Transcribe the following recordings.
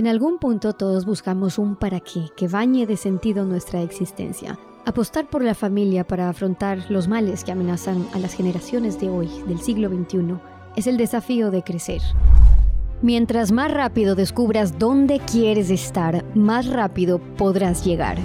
En algún punto todos buscamos un para qué que bañe de sentido nuestra existencia. Apostar por la familia para afrontar los males que amenazan a las generaciones de hoy, del siglo XXI, es el desafío de crecer. Mientras más rápido descubras dónde quieres estar, más rápido podrás llegar.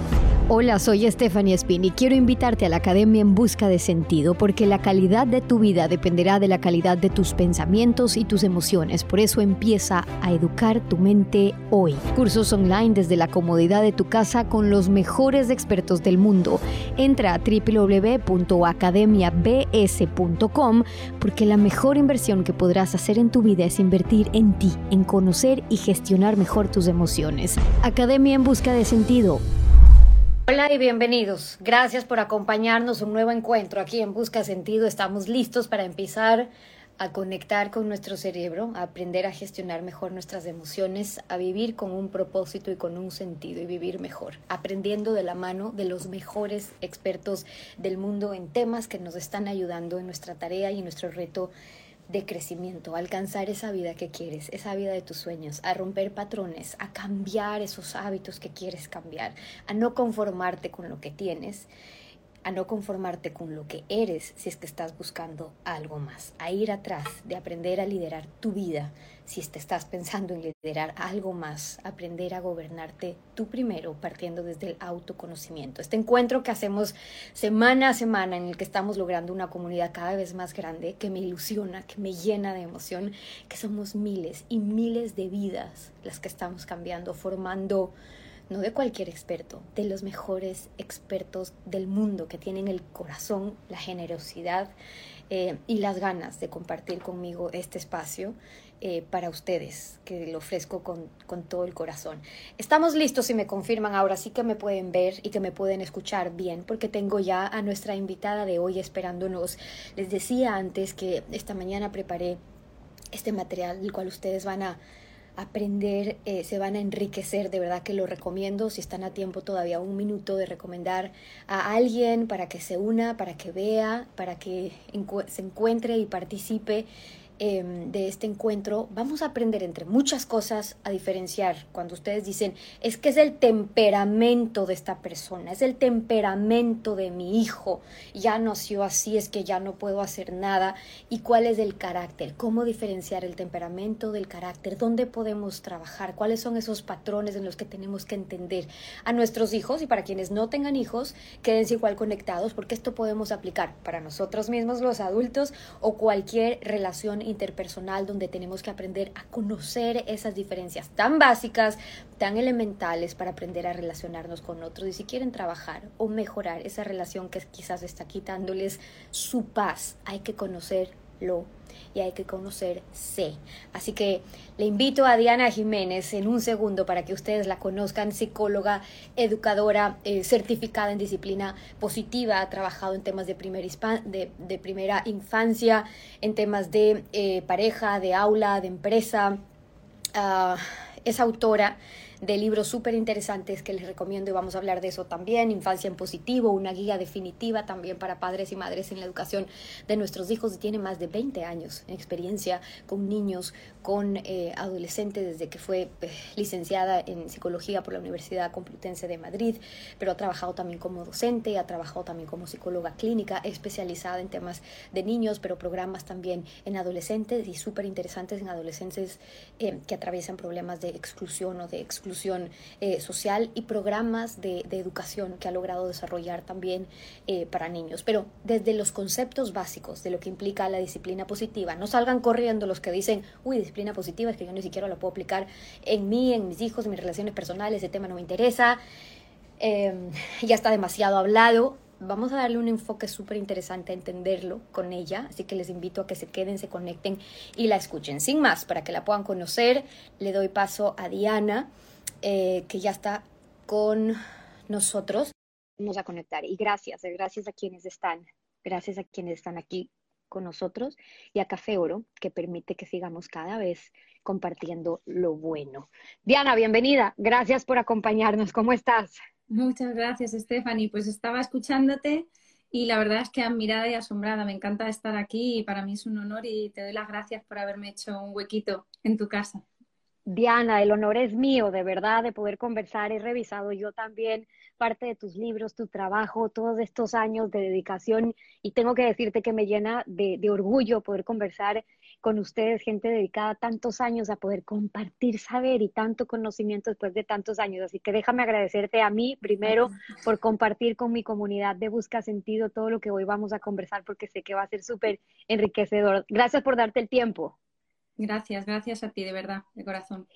Hola, soy Stephanie Spin y quiero invitarte a la Academia en Busca de Sentido porque la calidad de tu vida dependerá de la calidad de tus pensamientos y tus emociones. Por eso empieza a educar tu mente hoy. Cursos online desde la comodidad de tu casa con los mejores expertos del mundo. Entra a www.academiabs.com porque la mejor inversión que podrás hacer en tu vida es invertir en ti, en conocer y gestionar mejor tus emociones. Academia en Busca de Sentido Hola y bienvenidos. Gracias por acompañarnos un nuevo encuentro aquí en Busca Sentido. Estamos listos para empezar a conectar con nuestro cerebro, a aprender a gestionar mejor nuestras emociones, a vivir con un propósito y con un sentido y vivir mejor, aprendiendo de la mano de los mejores expertos del mundo en temas que nos están ayudando en nuestra tarea y en nuestro reto de crecimiento, a alcanzar esa vida que quieres, esa vida de tus sueños, a romper patrones, a cambiar esos hábitos que quieres cambiar, a no conformarte con lo que tienes, a no conformarte con lo que eres si es que estás buscando algo más, a ir atrás de aprender a liderar tu vida si te estás pensando en liderar algo más, aprender a gobernarte tú primero, partiendo desde el autoconocimiento. Este encuentro que hacemos semana a semana, en el que estamos logrando una comunidad cada vez más grande, que me ilusiona, que me llena de emoción, que somos miles y miles de vidas las que estamos cambiando, formando no de cualquier experto, de los mejores expertos del mundo que tienen el corazón, la generosidad eh, y las ganas de compartir conmigo este espacio eh, para ustedes, que lo ofrezco con, con, todo el corazón. Estamos listos y me confirman ahora sí que me pueden ver y que me pueden escuchar bien, porque tengo ya a nuestra invitada de hoy esperándonos. Les decía antes que esta mañana preparé este material, del cual ustedes van a aprender, eh, se van a enriquecer, de verdad que lo recomiendo, si están a tiempo todavía un minuto de recomendar a alguien para que se una, para que vea, para que se encuentre y participe Em, de este encuentro, vamos a aprender entre muchas cosas a diferenciar cuando ustedes dicen, es que es el temperamento de esta persona, es el temperamento de mi hijo, ya nació así, es que ya no puedo hacer nada, y cuál es el carácter, cómo diferenciar el temperamento del carácter, dónde podemos trabajar, cuáles son esos patrones en los que tenemos que entender a nuestros hijos y para quienes no tengan hijos, quédense igual conectados porque esto podemos aplicar para nosotros mismos los adultos o cualquier relación interpersonal donde tenemos que aprender a conocer esas diferencias tan básicas, tan elementales para aprender a relacionarnos con otros y si quieren trabajar o mejorar esa relación que quizás está quitándoles su paz, hay que conocerlo y hay que conocerse. Así que le invito a Diana Jiménez en un segundo para que ustedes la conozcan, psicóloga, educadora, eh, certificada en disciplina positiva, ha trabajado en temas de, de, primera infancia, en temas de eh, pareja, de aula, de empresa. Ah, es autora de libros súper interesantes que les recomiendo y vamos a hablar de eso también. Infancia en positivo, una guía definitiva también para padres y madres en la educación de nuestros hijos y tiene más de 20 años en experiencia con niños, con eh, adolescentes desde que fue eh, licenciada en psicología por la Universidad Complutense de Madrid, pero ha trabajado también como docente, ha trabajado también como psicóloga clínica, especializada en temas de niños, pero programas también en adolescentes y súper interesantes en adolescentes eh, que atraviesan problemas de exclusión o de exclusión eh, social y programas de, educación que ha logrado desarrollar también eh, para niños. Pero desde los conceptos básicos de lo que implica la disciplina positiva, no salgan corriendo los que dicen, uy, disciplina positiva es que yo ni siquiera lo puedo aplicar en mí, en mis hijos, en mis relaciones personales, ese tema no me interesa, em, ya está demasiado hablado vamos a darle un enfoque súper interesante a entenderlo con ella, así que les invito a que se queden, se conecten y la escuchen. Sin más, para que la puedan conocer, le doy paso a Diana. Eh, que ya está con nosotros. Vamos a conectar y gracias, eh, gracias a quienes están, gracias a quienes están aquí con nosotros y a Café Oro, que permite que sigamos cada vez compartiendo lo bueno. Diana, bienvenida. Gracias por acompañarnos. ¿Cómo estás? Muchas gracias, Stephanie. Pues estaba escuchándote y la verdad es que admirada y asombrada. Me encanta estar aquí y para mí es un honor y te doy las gracias por haberme hecho un huequito en tu casa. Diana, el honor es mío, de verdad, de poder conversar. He revisado yo también parte de tus libros, tu trabajo, todos estos años de dedicación y tengo que decirte que me llena de, orgullo poder conversar con ustedes, gente dedicada tantos años a poder compartir saber y tanto conocimiento después de tantos años. Así que déjame agradecerte a mí primero por compartir con mi comunidad de Busca Sentido todo lo que hoy vamos a conversar porque sé que va a ser súper enriquecedor. Gracias por darte el tiempo. Gracias, gracias a ti, de verdad, de corazón.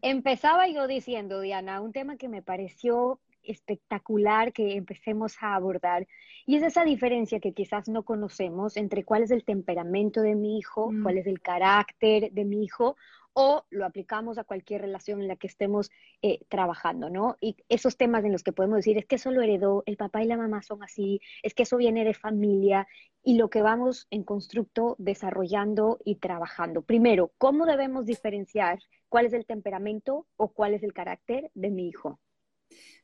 Empezaba yo diciendo, Diana, un tema que me pareció espectacular que empecemos a abordar y es esa diferencia que quizás no conocemos entre cuál es el temperamento de mi hijo, mm. cuál es el carácter de mi hijo o lo aplicamos a cualquier relación en la que estemos eh, trabajando, ¿no? Y esos temas en los que podemos decir, es que eso lo heredó, el papá y la mamá son así, es que eso viene de familia, y lo que vamos en constructo desarrollando y trabajando. Primero, ¿cómo debemos diferenciar cuál es el temperamento o cuál es el carácter de mi hijo?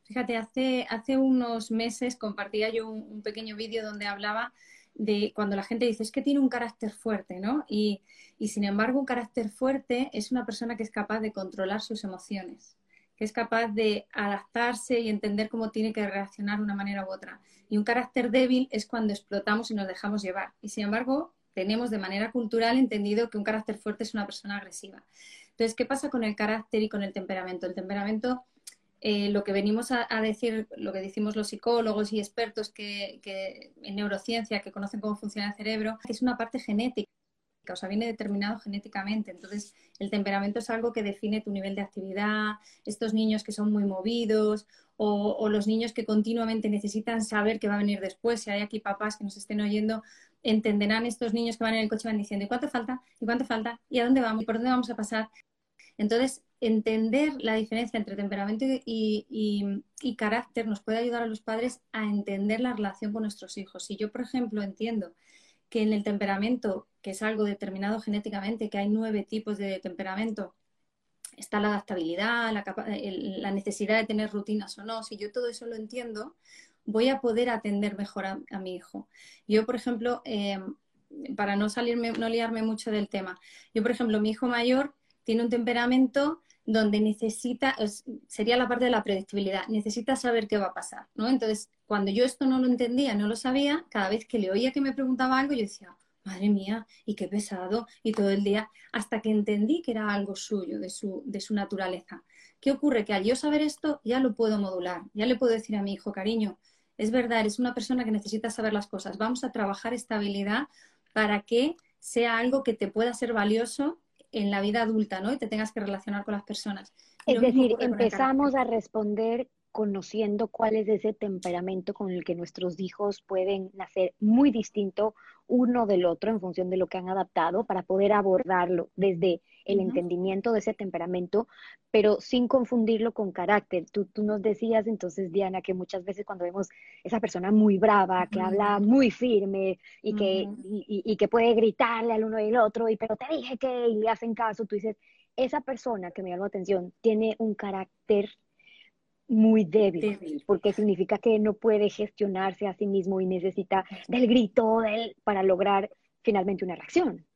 Fíjate, hace, hace unos meses compartía yo un pequeño vídeo donde hablaba de cuando la gente dice es que tiene un carácter fuerte, ¿no? Y, sin embargo un carácter fuerte es una persona que es capaz de controlar sus emociones, que es capaz de adaptarse y entender cómo tiene que reaccionar de una manera u otra. Y un carácter débil es cuando explotamos y nos dejamos llevar. Y sin embargo tenemos de manera cultural entendido que un carácter fuerte es una persona agresiva. Entonces, ¿qué pasa con el carácter y con el temperamento? El temperamento eh, lo que venimos a, decir, lo que decimos los psicólogos y expertos que, en neurociencia que conocen cómo funciona el cerebro, es una parte genética, o sea, viene determinado genéticamente. Entonces, el temperamento es algo que define tu nivel de actividad, estos niños que son muy movidos o, o los niños que continuamente necesitan saber qué va a venir después. Si hay aquí papás que nos estén oyendo, entenderán estos niños que van en el coche van diciendo, ¿y cuánto falta? ¿Y cuánto falta? ¿Y a dónde vamos? ¿Y por dónde vamos a pasar? Entonces, entender la diferencia entre temperamento y, carácter nos puede ayudar a los padres a entender la relación con nuestros hijos. Si yo, por ejemplo, entiendo que en el temperamento, que es algo determinado genéticamente, que hay nueve tipos de temperamento, está la adaptabilidad, la, necesidad de tener rutinas o no, si yo todo eso lo entiendo, voy a poder atender mejor a, mi hijo. Yo, por ejemplo, eh, para no salirme, no liarme mucho del tema, yo, por ejemplo, mi hijo mayor tiene un temperamento donde necesita, sería la parte de la predictibilidad, necesita saber qué va a pasar, ¿no? Entonces, cuando yo esto no lo entendía, no lo sabía, cada vez que le oía que me preguntaba algo, yo decía, madre mía, y qué pesado, y todo el día, hasta que entendí que era algo suyo, de su, de su naturaleza. ¿Qué ocurre? Que al yo saber esto, ya lo puedo modular, ya le puedo decir a mi hijo, cariño, es verdad, eres una persona que necesita saber las cosas, vamos a trabajar esta habilidad para que sea algo que te pueda ser valioso en la vida adulta, ¿no? Y te tengas que relacionar con las personas. Es decir, empezamos a responder conociendo cuál es ese temperamento con el que nuestros hijos pueden nacer muy distinto uno del otro en función de lo que han adaptado para poder abordarlo desde el entendimiento de ese temperamento, pero sin confundirlo con carácter. Tú, tú nos decías entonces, Diana, que muchas veces cuando vemos esa persona muy brava, que habla muy firme y que, y, que puede gritarle al uno y al otro, y pero te dije que y le hacen caso, tú dices, esa persona que me llama la atención tiene un carácter muy débil, porque significa que no puede gestionarse a sí mismo y necesita del grito de para lograr finalmente una reacción.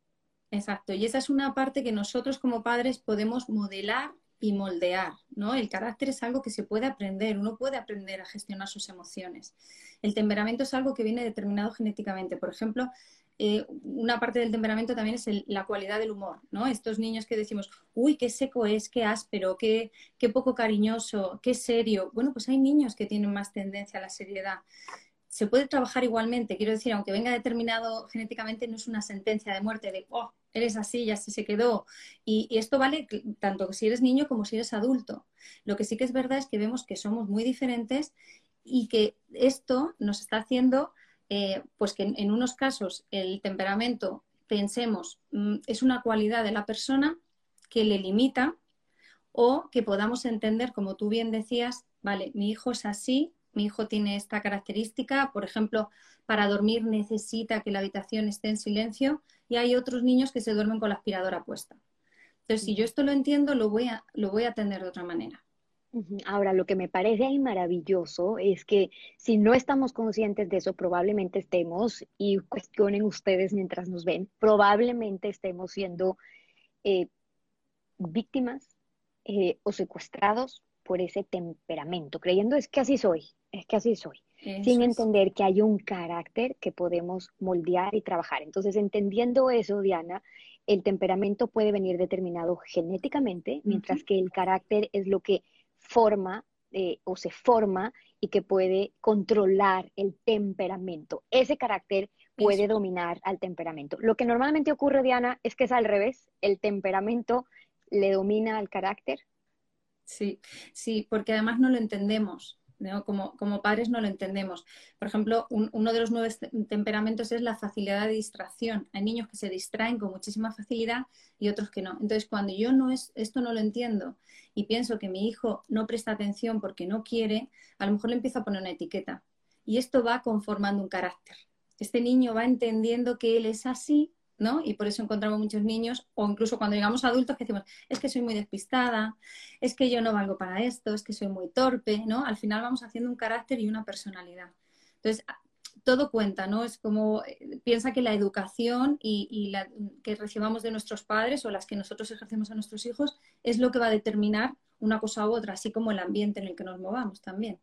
Exacto, y esa es una parte que nosotros como padres podemos modelar y moldear, ¿no? El carácter es algo que se puede aprender, uno puede aprender a gestionar sus emociones. El temperamento es algo que viene determinado genéticamente. Por ejemplo, eh, una parte del temperamento también es la cualidad del humor, ¿no? Estos niños que decimos, uy, qué seco es, qué áspero, qué, poco cariñoso, qué serio. Bueno, pues hay niños que tienen más tendencia a la seriedad. Se puede trabajar igualmente, quiero decir, aunque venga determinado genéticamente, no es una sentencia de muerte de, oh, eres así, ya se quedó. Y, y, esto vale tanto si eres niño como si eres adulto. Lo que sí que es verdad es que vemos que somos muy diferentes y que esto nos está haciendo eh, pues que en, unos casos el temperamento, pensemos, mm, es una cualidad de la persona que le limita o que podamos entender, como tú bien decías, vale, mi hijo es así, mi hijo tiene esta característica, por ejemplo, para dormir necesita que la habitación esté en silencio y hay otros niños que se duermen con la aspiradora puesta. Entonces, si yo esto lo entiendo, lo voy a, lo voy a atender de otra manera. Ahora, lo que me parece ahí maravilloso es que si no estamos conscientes de eso, probablemente estemos, y cuestionen ustedes mientras nos ven, probablemente estemos siendo eh, víctimas eh, o secuestrados por ese temperamento, creyendo es que así soy, es que así soy, sin entender que hay un carácter que podemos moldear y trabajar. Entonces, entendiendo eso, Diana, el temperamento puede venir determinado genéticamente, mientras que el carácter es lo que forma eh, o se forma y que puede controlar el temperamento. Ese carácter puede dominar al temperamento. Lo que normalmente ocurre, Diana, es que es al revés. El temperamento le domina al carácter. Sí, sí, porque además no lo entendemos. Como, como, padres no lo entendemos. Por ejemplo, uno de los nueve temperamentos es la facilidad de distracción. Hay niños que se distraen con muchísima facilidad y otros que no. Entonces, cuando yo no es, esto no lo entiendo y pienso que mi hijo no presta atención porque no quiere, a lo mejor le empiezo a poner una etiqueta. Y esto va conformando un carácter. Este niño va entendiendo que él es así ¿no? Y por eso encontramos muchos niños, o incluso cuando llegamos a adultos, que decimos, es que soy muy despistada, es que yo no valgo para esto, es que soy muy torpe, ¿no? Al final vamos haciendo un carácter y una personalidad. Entonces, todo cuenta, ¿no? Es como, eh, piensa que la educación y, la que recibamos de nuestros padres o las que nosotros ejercemos a nuestros hijos es lo que va a determinar una cosa u otra, así como el ambiente en el que nos movamos también.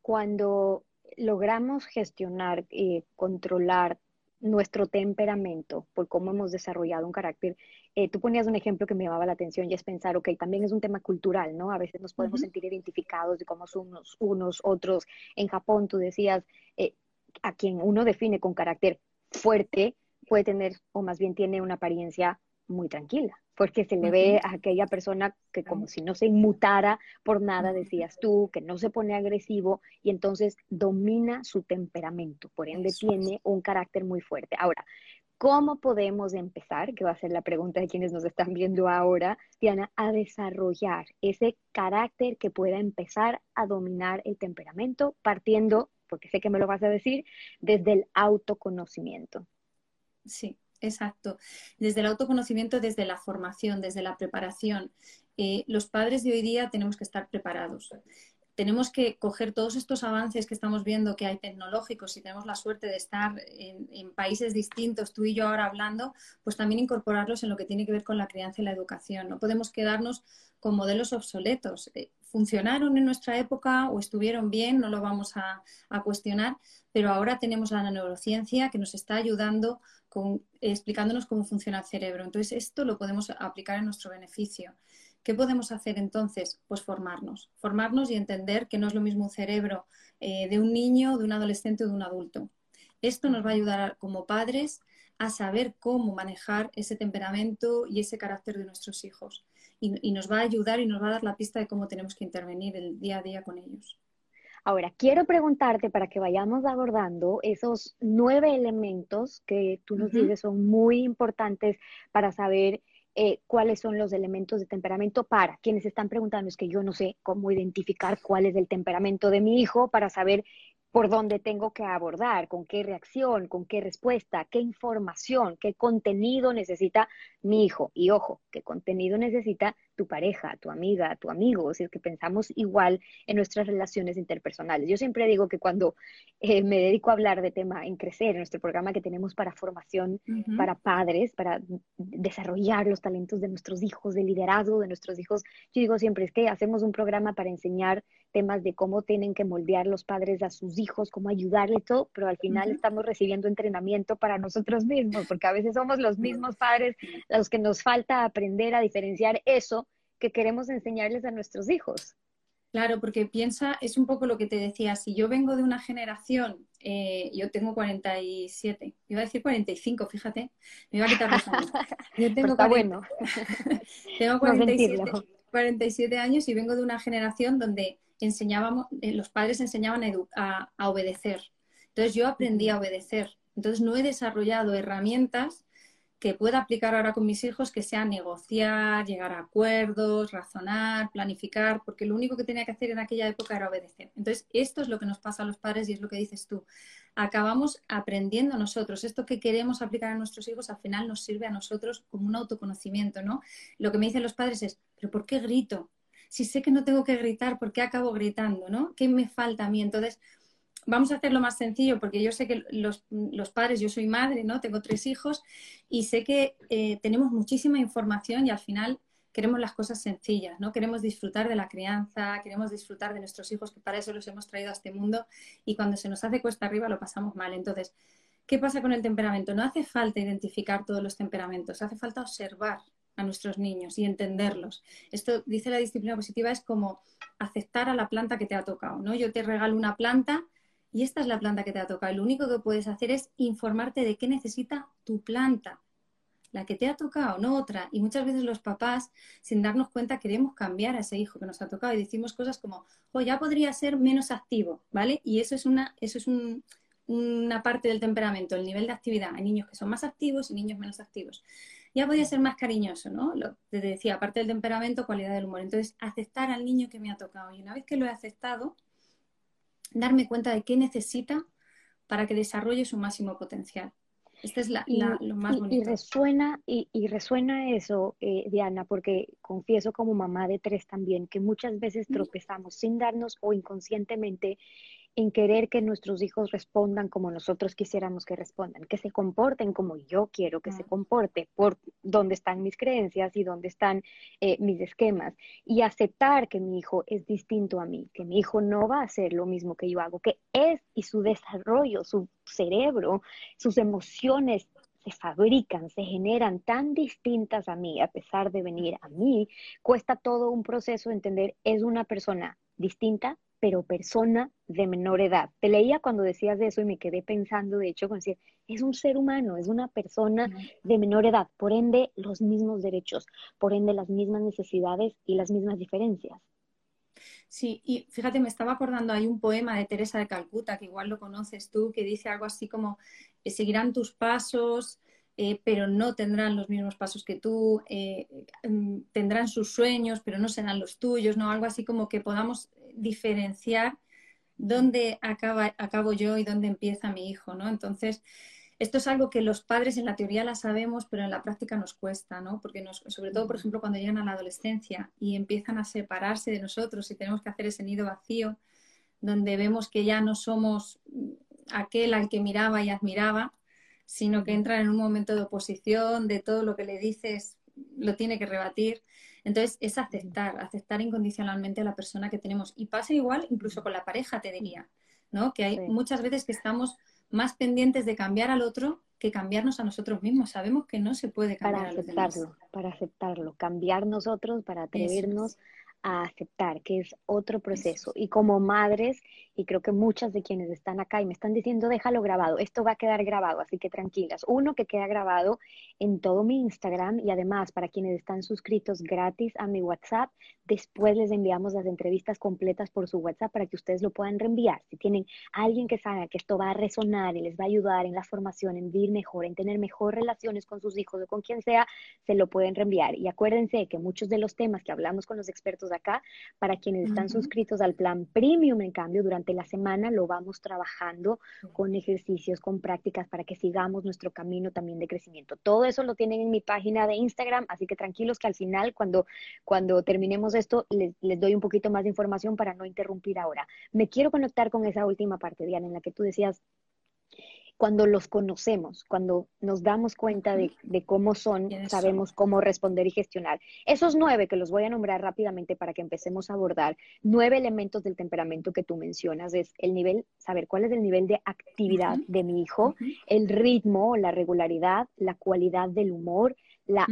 Cuando logramos gestionar, eh, controlar nuestro temperamento, por cómo hemos desarrollado un carácter. Eh, tú ponías un ejemplo que me llamaba la atención y es pensar, ok, también es un tema cultural, ¿no? A veces nos podemos sentir identificados de cómo son unos, unos otros. En Japón, tú decías, eh, a quien uno define con carácter fuerte, puede tener, o más bien tiene una apariencia muy tranquila porque se le ve a aquella persona que como si no se inmutara por nada, decías tú, que no se pone agresivo y entonces domina su temperamento, por ende tiene un carácter muy fuerte. Ahora, ¿cómo podemos empezar, que va a ser la pregunta de quienes nos están viendo ahora, Diana, a desarrollar ese carácter que pueda empezar a dominar el temperamento partiendo, porque sé que me lo vas a decir, desde el autoconocimiento? Sí, Exacto. Desde el autoconocimiento, desde la formación, desde la preparación. Eh, los padres de hoy día tenemos que estar preparados. Tenemos que coger todos estos avances que estamos viendo que hay tecnológicos y tenemos la suerte de estar en, países distintos, tú y yo ahora hablando, pues también incorporarlos en lo que tiene que ver con la crianza y la educación. No podemos quedarnos con modelos obsoletos. Eh, funcionaron en nuestra época o estuvieron bien, no lo vamos a, a cuestionar, pero ahora tenemos la neurociencia que nos está ayudando explicándonos cómo funciona el cerebro. Entonces, esto lo podemos aplicar en nuestro beneficio. ¿Qué podemos hacer entonces? Pues formarnos, formarnos y entender que no es lo mismo un cerebro eh, de un niño, de un adolescente o de un adulto. Esto nos va a ayudar como padres a saber cómo manejar ese temperamento y ese carácter de nuestros hijos. Y nos va a ayudar y nos va a dar la pista de cómo tenemos que intervenir el día a día con ellos. Ahora, quiero preguntarte para que vayamos abordando esos nueve elementos que tú nos dices son muy importantes para saber eh, cuáles son los elementos de temperamento para quienes están preguntando, es que yo no sé cómo identificar cuál es el temperamento de mi hijo para saber por dónde tengo que abordar, con qué reacción, con qué respuesta, qué información, qué contenido necesita mi hijo. Y ojo, qué contenido necesita tu pareja, tu amiga, tu amigo, si es que pensamos igual en nuestras relaciones interpersonales. Yo siempre digo que cuando eh, me dedico a hablar de tema en crecer, en nuestro programa que tenemos para formación para padres, para desarrollar los talentos de nuestros hijos, de liderazgo de nuestros hijos, yo digo siempre es que hacemos un programa para enseñar temas de cómo tienen que moldear los padres a sus hijos, cómo ayudarle todo, pero al final estamos recibiendo entrenamiento para nosotros mismos, porque a veces somos los mismos padres los que nos falta aprender a diferenciar eso que queremos enseñarles a nuestros hijos. Claro, porque piensa, es un poco lo que te decía, si yo vengo de una generación, eh, yo tengo 47, iba a decir 45, fíjate, me iba a quitar los años. Yo tengo, bueno. tengo 47, 47, años y vengo de una generación donde enseñábamos, eh, los padres enseñaban a, a obedecer. Entonces yo aprendí a obedecer. Entonces no he desarrollado herramientas que pueda aplicar ahora con mis hijos, que sea negociar, llegar a acuerdos, razonar, planificar, porque lo único que tenía que hacer en aquella época era obedecer. Entonces, esto es lo que nos pasa a los padres y es lo que dices tú. Acabamos aprendiendo nosotros. Esto que queremos aplicar a nuestros hijos al final nos sirve a nosotros como un autoconocimiento, ¿no? Lo que me dicen los padres es, ¿pero por qué grito? Si sé que no tengo que gritar, ¿por qué acabo gritando, no? ¿Qué me falta a mí? Entonces, vamos a hacerlo más sencillo porque yo sé que los, padres, yo soy madre, ¿no? Tengo tres hijos y sé que eh, tenemos muchísima información y al final queremos las cosas sencillas, ¿no? Queremos disfrutar de la crianza, queremos disfrutar de nuestros hijos, que para eso los hemos traído a este mundo, y cuando se nos hace cuesta arriba lo pasamos mal. Entonces, ¿qué pasa con el temperamento? No hace falta identificar todos los temperamentos, hace falta observar a nuestros niños y entenderlos. Esto, dice la disciplina positiva, es como aceptar a la planta que te ha tocado, ¿no? Yo te regalo una planta y esta es la planta que te ha tocado. Lo único que puedes hacer es informarte de qué necesita tu planta la que te ha tocado, no otra. Y muchas veces los papás, sin darnos cuenta, queremos cambiar a ese hijo que nos ha tocado y decimos cosas como, oh, ya podría ser menos activo, ¿vale? Y eso es una, eso es una parte del temperamento, el nivel de actividad. Hay niños que son más activos y niños menos activos. Ya podría ser más cariñoso, ¿no? Lo, te decía, aparte del temperamento, cualidad del humor. Entonces, aceptar al niño que me ha tocado. Y una vez que lo he aceptado, darme cuenta de qué necesita para que desarrolle su máximo potencial. Esta es la, lo más bonito. Y, resuena, y, y resuena eso, eh, Diana, porque confieso como mamá de tres también, que muchas veces tropezamos sin darnos o inconscientemente en querer que nuestros hijos respondan como nosotros quisiéramos que respondan, que se comporten como yo quiero que se comporte, por dónde están mis creencias y dónde están eh, mis esquemas, y aceptar que mi hijo es distinto a mí, que mi hijo no va a hacer lo mismo que yo hago, que es y su desarrollo, su cerebro, sus emociones se fabrican, se generan tan distintas a mí, a pesar de venir a mí, cuesta todo un proceso entender, es una persona distinta, pero persona de menor edad. Te leía cuando decías de eso y me quedé pensando, de hecho, con decir, es un ser humano, es una persona de menor edad, por ende los mismos derechos, por ende las mismas necesidades y las mismas diferencias. Sí, y fíjate, me estaba acordando, hay un poema de Teresa de Calcuta, que igual lo conoces tú, que dice algo así como, eh, seguirán tus pasos, eh, pero no tendrán los mismos pasos que tú, eh, mm, tendrán sus sueños, pero no serán los tuyos, ¿no? Algo así como que podamos diferenciar dónde acaba, acabo yo y dónde empieza mi hijo, ¿no? Entonces, esto es algo que los padres en la teoría la sabemos, pero en la práctica nos cuesta, ¿no? Porque nos, sobre todo, por ejemplo, cuando llegan a la adolescencia y empiezan a separarse de nosotros y tenemos que hacer ese nido vacío, donde vemos que ya no somos aquel al que miraba y admiraba, sino que entran en un momento de oposición, de todo lo que le dices lo tiene que rebatir. Entonces, es aceptar, aceptar incondicionalmente a la persona que tenemos. Y pasa igual incluso con la pareja, te diría, ¿no? Que hay muchas veces que estamos más pendientes de cambiar al otro que cambiarnos a nosotros mismos. Sabemos que no se puede cambiar para aceptarlo, para aceptarlo, cambiar nosotros, para atrevernos a aceptar, que es otro proceso. Y como madres, y creo que muchas de quienes están acá y me están diciendo, déjalo grabado, esto va a quedar grabado, así que tranquilas. Uno, que queda grabado en todo mi Instagram y además para quienes están suscritos gratis a mi WhatsApp, después les enviamos las entrevistas completas por su WhatsApp para que ustedes lo puedan reenviar. Si tienen alguien que sabe que esto va a resonar y les va a ayudar en la formación, en vivir mejor, en tener mejor relaciones con sus hijos o con quien sea, se lo pueden reenviar. Y acuérdense que muchos de los temas que hablamos con los expertos acá, para quienes están suscritos al plan premium, en cambio, durante la semana lo vamos trabajando con ejercicios, con prácticas para que sigamos nuestro camino también de crecimiento. Todo eso lo tienen en mi página de Instagram, así que tranquilos que al final, cuando, cuando terminemos esto, les, les doy un poquito más de información para no interrumpir ahora. Me quiero conectar con esa última parte, Diana, en la que tú decías cuando los conocemos, cuando nos damos cuenta de, cómo son, sabemos cómo responder y gestionar. Esos nueve que los voy a nombrar rápidamente para que empecemos a abordar, nueve elementos del temperamento que tú mencionas, es el nivel, saber cuál es el nivel de actividad de mi hijo, el ritmo, la regularidad, la cualidad del humor, la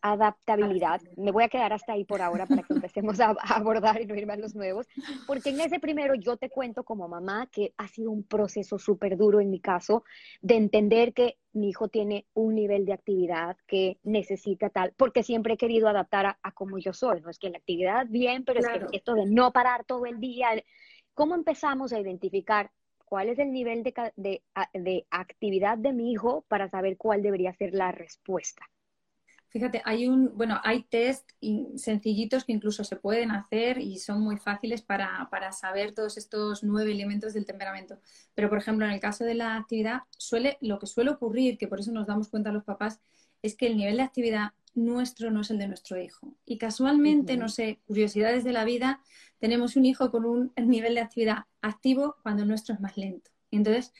adaptabilidad. Me voy a quedar hasta ahí por ahora para que empecemos a, abordar y no irme a los nuevos, porque en ese primero yo te cuento como mamá que ha sido un proceso súper duro en mi caso de entender que mi hijo tiene un nivel de actividad que necesita tal, porque siempre he querido adaptar a, a como yo soy, no es que la actividad bien, pero es que esto de no parar todo el día, ¿cómo empezamos a identificar cuál es el nivel de, de, de actividad de mi hijo para saber cuál debería ser la respuesta? Fíjate, hay un, bueno, hay test sencillitos que incluso se pueden hacer y son muy fáciles para, para, saber todos estos nueve elementos del temperamento. Pero, por ejemplo, en el caso de la actividad, suele, lo que suele ocurrir, que por eso nos damos cuenta los papás, es que el nivel de actividad nuestro no es el de nuestro hijo. Y casualmente, no sé, curiosidades de la vida, tenemos un hijo con un nivel de actividad activo cuando el nuestro es más lento. Entonces,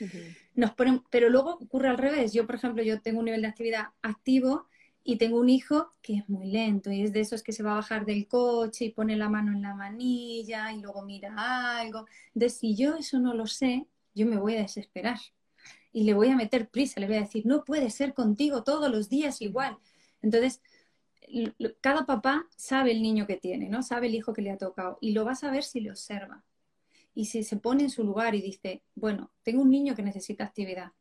nos ponen, pero luego ocurre al revés. Yo, por ejemplo, yo tengo un nivel de actividad activo y tengo un hijo que es muy lento y es de esos que se va a bajar del coche y pone la mano en la manilla y luego mira algo. Entonces, si yo eso no lo sé, yo me voy a desesperar y le voy a meter prisa, le voy a decir, no puede ser contigo todos los días igual. Entonces, cada papá sabe el niño que tiene, ¿no? Sabe el hijo que le ha tocado y lo va a saber si le observa. Y si se pone en su lugar y dice, bueno, tengo un niño que necesita actividad,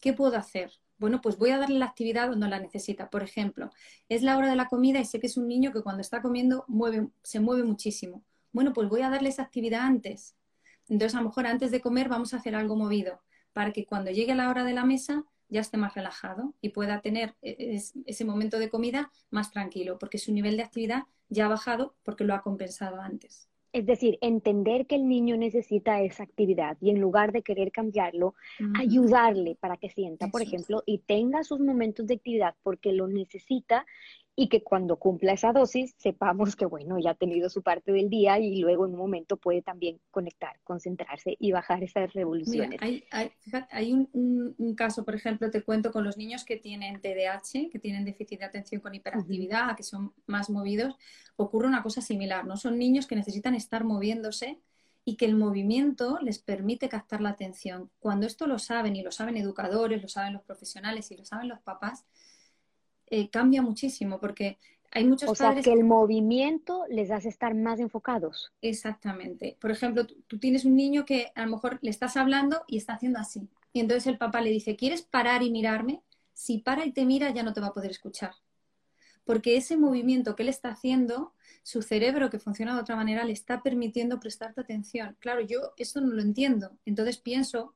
¿qué puedo hacer? Bueno, pues voy a darle la actividad donde la necesita. Por ejemplo, es la hora de la comida y sé que es un niño que cuando está comiendo se mueve muchísimo. Bueno, pues voy a darle esa actividad antes. Entonces, a lo mejor antes de comer vamos a hacer algo movido para que cuando llegue la hora de la mesa ya esté más relajado y pueda tener e, ese momento de comida más tranquilo, porque su nivel de actividad ya ha bajado porque lo ha compensado antes. Es decir, entender que el niño necesita esa actividad y en lugar de querer cambiarlo, ayudarle para que sienta, por ejemplo, y tenga sus momentos de actividad porque lo necesita y que cuando cumpla esa dosis sepamos que, bueno, ya ha tenido su parte del día y luego en un momento puede también conectar, concentrarse y bajar esas revoluciones. hay, hay, un, caso, por ejemplo, te cuento con los niños que tienen TDAH, que tienen déficit de atención con hiperactividad, que son más movidos, ocurre una cosa similar, ¿no? Son niños que necesitan estar moviéndose y que el movimiento les permite captar la atención. Cuando esto lo saben y lo saben educadores, lo saben los profesionales y lo saben los papás, eh, cambia muchísimo porque hay muchos o sea, que el movimiento les hace estar más enfocados. Exactamente. Por ejemplo, tú, tienes un niño que a lo mejor le estás hablando y está haciendo así. Y entonces el papá le dice, ¿quieres parar y mirarme? Si para y te mira ya no te va a poder escuchar. Porque ese movimiento que él está haciendo, su cerebro que funciona de otra manera le está permitiendo prestarte atención. Claro, yo eso no lo entiendo. Entonces pienso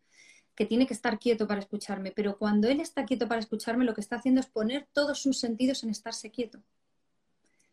que tiene que estar quieto para escucharme, pero cuando él está quieto para escucharme, lo que está haciendo es poner todos sus sentidos en estarse quieto.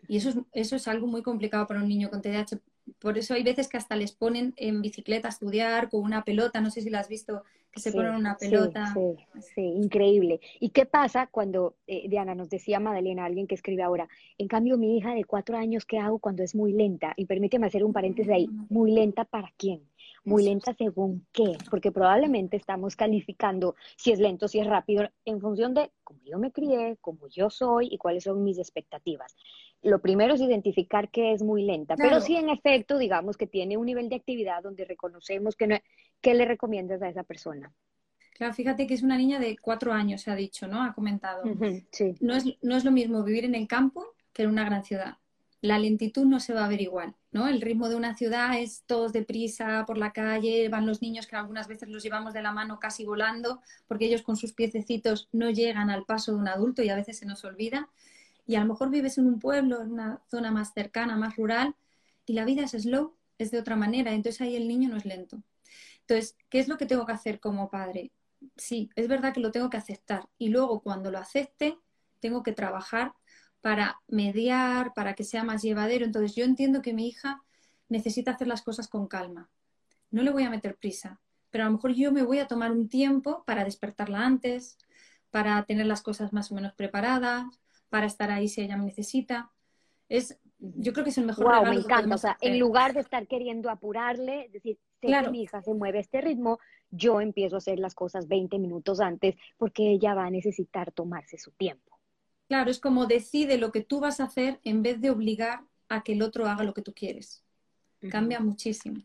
Y eso es, eso es algo muy complicado para un niño con TDAH. Por eso hay veces que hasta les ponen en bicicleta a estudiar con una pelota, no sé si la has visto, que se ponen una pelota. Sí, sí, increíble. ¿Y qué pasa cuando, eh, Diana, nos decía Madalena, alguien que escribe ahora, en cambio mi hija de cuatro años, ¿qué hago cuando es muy lenta? Y permíteme hacer un paréntesis ahí, muy lenta para quién? Muy lenta según qué, porque probablemente estamos calificando si es lento, si es rápido, en función de cómo yo me crié, cómo yo soy y cuáles son mis expectativas. Lo primero es identificar que es muy lenta, pero sí en efecto, digamos que tiene un nivel de actividad donde reconocemos que no, ¿qué le recomiendas a esa persona? Claro, fíjate que es una niña de cuatro años, se ha dicho, ¿no? Ha comentado. sí. no, es, no es lo mismo vivir en el campo que en una gran ciudad la lentitud no se va a ver igual, ¿no? El ritmo de una ciudad es todos deprisa por la calle, van los niños que algunas veces los llevamos de la mano casi volando, porque ellos con sus piececitos no llegan al paso de un adulto y a veces se nos olvida. Y a lo mejor vives en un pueblo, en una zona más cercana, más rural, y la vida es slow, es de otra manera, entonces ahí el niño no es lento. Entonces, ¿qué es lo que tengo que hacer como padre? Sí, es verdad que lo tengo que aceptar y luego cuando lo acepte, tengo que trabajar para mediar, para que sea más llevadero. Entonces yo entiendo que mi hija necesita hacer las cosas con calma. No le voy a meter prisa, pero a lo mejor yo me voy a tomar un tiempo para despertarla antes, para tener las cosas más o menos preparadas, para estar ahí si ella me necesita. Es, yo creo que es el mejor wow, me encanta. O sea, en lugar de estar queriendo apurarle, decir, sé que mi hija se mueve a este ritmo, yo empiezo a hacer las cosas 20 minutos antes porque ella va a necesitar tomarse su tiempo. Claro, es como decide lo que tú vas a hacer en vez de obligar a que el otro haga lo que tú quieres. Cambia muchísimo.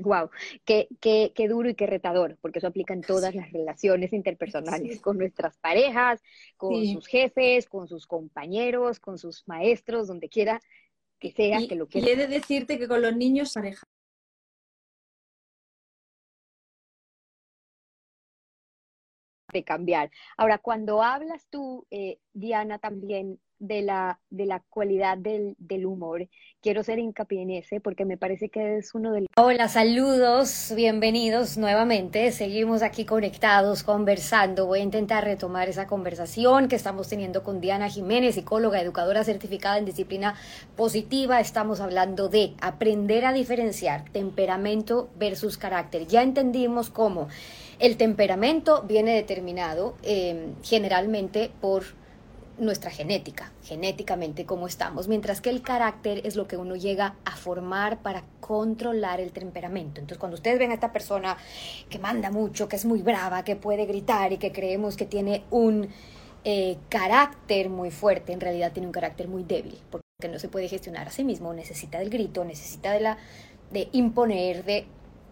Wow, qué, qué, qué, duro y qué retador, porque eso aplica en todas las relaciones interpersonales, con nuestras parejas, con sus jefes, con sus compañeros, con sus maestros, donde quiera que sea que lo quiera. Y he de decirte que con los niños pareja de cambiar. Ahora, cuando hablas tú, eh, Diana, también de la, de la cualidad del, del, humor, quiero ser hincapié en ese porque me parece que es uno de Hola, saludos, bienvenidos nuevamente. Seguimos aquí conectados, conversando. Voy a intentar retomar esa conversación que estamos teniendo con Diana Jiménez, psicóloga, educadora certificada en disciplina positiva. Estamos hablando de aprender a diferenciar temperamento versus carácter. Ya entendimos cómo el temperamento viene determinado eh, generalmente por nuestra genética, genéticamente cómo estamos, mientras que el carácter es lo que uno llega a formar para controlar el temperamento. Entonces, cuando ustedes ven a esta persona que manda mucho, que es muy brava, que puede gritar y que creemos que tiene un eh, carácter muy fuerte, en realidad tiene un carácter muy débil, porque no se puede gestionar a sí mismo, necesita del grito, necesita de, la, de imponer, de,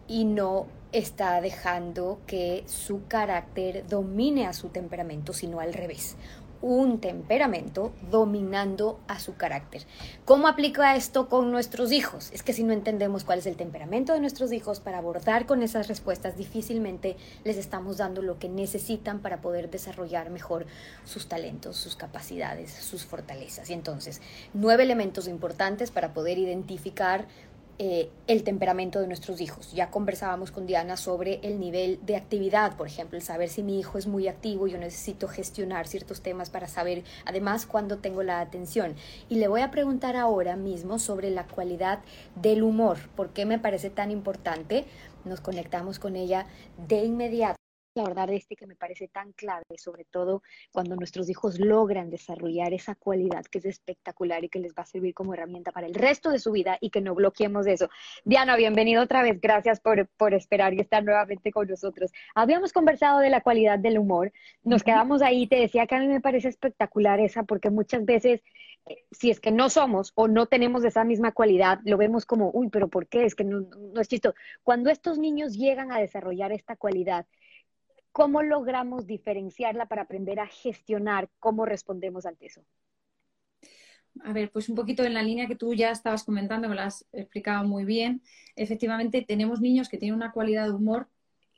y no está dejando que su carácter domine a su temperamento, sino al revés un temperamento dominando a su carácter. ¿Cómo aplica esto con nuestros hijos? Es que si no entendemos cuál es el temperamento de nuestros hijos para abordar con esas respuestas, difícilmente les estamos dando lo que necesitan para poder desarrollar mejor sus talentos, sus capacidades, sus fortalezas. Y entonces, nueve elementos importantes para poder identificar eh, el temperamento de nuestros hijos. Ya conversábamos con Diana sobre el nivel de actividad, por ejemplo, el saber si mi hijo es muy activo, yo necesito gestionar ciertos temas para saber además cuándo tengo la atención. Y le voy a preguntar ahora mismo sobre la cualidad del humor, por qué me parece tan importante. Nos conectamos con ella de inmediato abordar este que me parece tan clave, sobre todo cuando nuestros hijos logran desarrollar esa cualidad que es espectacular y que les va a servir como herramienta para el resto de su vida y que no bloqueemos eso. Diana, bienvenido otra vez. Gracias por, por esperar y estar nuevamente con nosotros. Habíamos conversado de la cualidad del humor. Nos quedamos ahí. Te decía que a mí me parece espectacular esa porque muchas veces eh, si es que no somos o no tenemos esa misma cualidad, lo vemos como, uy, pero ¿por qué? Es que no, no es chisto. Cuando estos niños llegan a desarrollar esta cualidad, ¿Cómo logramos diferenciarla para aprender a gestionar cómo respondemos ante eso? A ver, pues un poquito en la línea que tú ya estabas comentando, me lo has explicado muy bien. Efectivamente, tenemos niños que tienen una cualidad de humor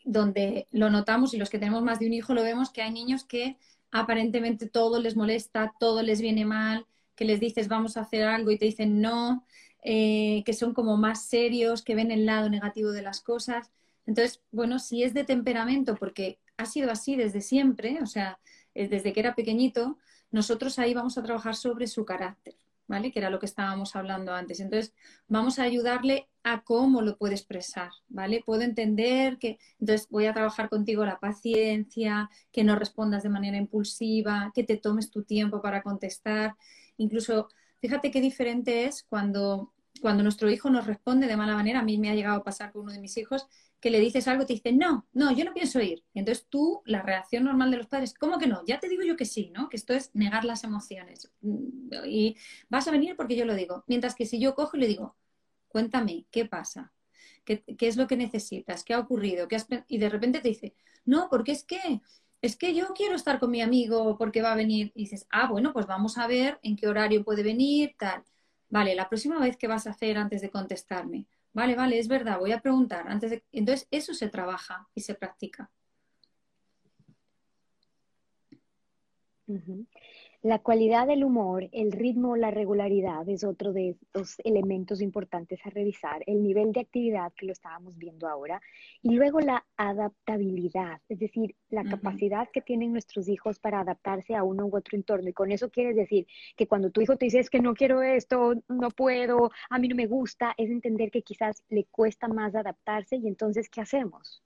donde lo notamos y los que tenemos más de un hijo lo vemos que hay niños que aparentemente todo les molesta, todo les viene mal, que les dices vamos a hacer algo y te dicen no, eh, que son como más serios, que ven el lado negativo de las cosas. Entonces, bueno, si es de temperamento, porque ha sido así desde siempre, o sea, eh, desde que era pequeñito, nosotros ahí vamos a trabajar sobre su carácter, ¿vale? Que era lo que estábamos hablando antes. Entonces, vamos a ayudarle a cómo lo puede expresar, ¿vale? Puedo entender que, entonces voy a trabajar contigo la paciencia, que no respondas de manera impulsiva, que te tomes tu tiempo para contestar. Incluso, fíjate qué diferente es cuando, cuando nuestro hijo nos responde de mala manera. A mí me ha llegado a pasar con uno de mis hijos que le dices algo te dice, no, no, yo no pienso ir. Y entonces tú, la reacción normal de los padres, ¿cómo que no? Ya te digo yo que sí, ¿no? Que esto es negar las emociones. Y vas a venir porque yo lo digo. Mientras que si yo cojo y le digo, cuéntame, ¿qué pasa? ¿Qué, es lo que necesitas? ¿Qué ha ocurrido? ¿Qué y de repente te dice, no, porque es que, es que yo quiero estar con mi amigo porque va a venir. Y dices, ah, bueno, pues vamos a ver en qué horario puede venir, tal. Vale, la próxima vez que vas a hacer antes de contestarme, Vale, vale, es verdad, voy a preguntar antes de... Entonces, eso se trabaja y se practica. La cualidad del humor, el ritmo, la regularidad es otro de los elementos importantes a revisar, el nivel de actividad que lo estábamos viendo ahora, y luego la adaptabilidad, es decir, la capacidad que tienen nuestros hijos para adaptarse a uno u otro entorno. Y con eso quieres decir que cuando tu hijo te dice es que no quiero esto, no puedo, a mí no me gusta, es entender que quizás le cuesta más adaptarse y entonces, ¿qué hacemos?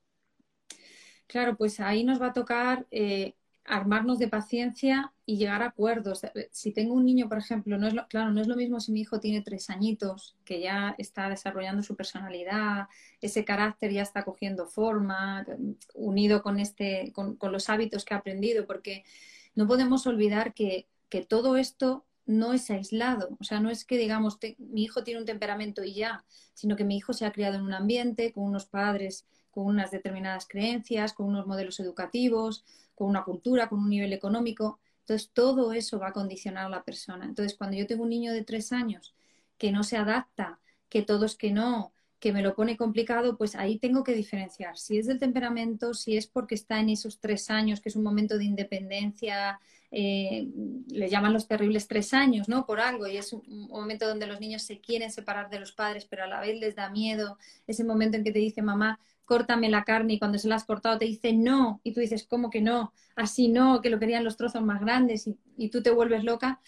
Claro, pues ahí nos va a tocar eh, armarnos de paciencia y llegar a acuerdos. Si tengo un niño, por ejemplo, no es lo, claro, no es lo mismo si mi hijo tiene tres añitos, que ya está desarrollando su personalidad, ese carácter ya está cogiendo forma, unido con, este, con, los hábitos que ha aprendido, porque no podemos olvidar que, que, todo esto no es aislado. O sea, no es que digamos, mi hijo tiene un temperamento y ya, sino que mi hijo se ha criado en un ambiente con unos padres con unas determinadas creencias, con unos modelos educativos, con una cultura, con un nivel económico. Entonces, todo eso va a condicionar a la persona. Entonces, cuando yo tengo un niño de tres años que no se adapta, que todo es que no, que me lo pone complicado, pues ahí tengo que diferenciar si es del temperamento, si es porque está en esos tres años, que es un momento de independencia, eh, le llaman los terribles tres años, ¿no? Por algo, y es un momento donde los niños se quieren separar de los padres, pero a la vez les da miedo, ese momento en que te dice mamá, córtame la carne y cuando se la has cortado te dice no y tú dices, ¿cómo que no? Así no, que lo querían los trozos más grandes y, tú te vuelves loca,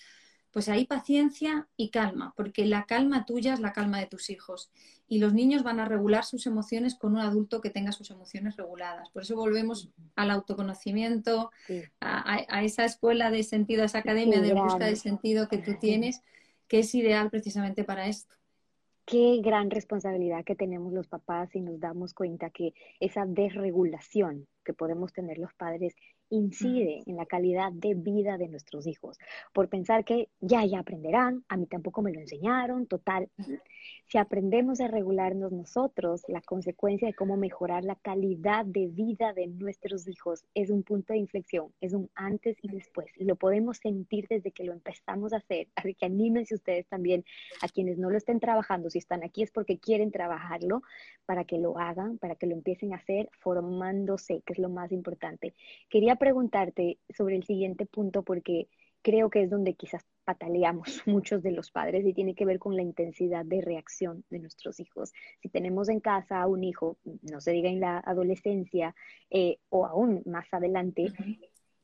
pues hay paciencia y calma, porque la calma tuya es la calma de tus hijos y los niños van a regular sus emociones con un adulto que tenga sus emociones reguladas. Por eso volvemos al autoconocimiento, a, esa escuela de sentido, a esa academia de busca de sentido que tú tienes, que es ideal precisamente para esto qué gran responsabilidad que tenemos los papás y nos damos cuenta que esa desregulación que podemos tener los padres incide en la calidad de vida de nuestros hijos, por pensar que ya, ya aprenderán, a mí tampoco me lo enseñaron, total. Si aprendemos a regularnos nosotros, la consecuencia de cómo mejorar la calidad de vida de nuestros hijos es un punto de inflexión, es un antes y después, y lo podemos sentir desde que lo empezamos a hacer. Así que anímense ustedes también a quienes no lo estén trabajando, si están aquí es porque quieren trabajarlo, para que lo hagan, para que lo empiecen a hacer formándose, que es lo más importante. Quería preguntarte sobre el siguiente punto porque creo que es donde quizás pataleamos muchos de los padres y tiene que ver con la intensidad de reacción de nuestros hijos. Si tenemos en casa a un hijo, no se diga en la adolescencia eh, o aún más adelante,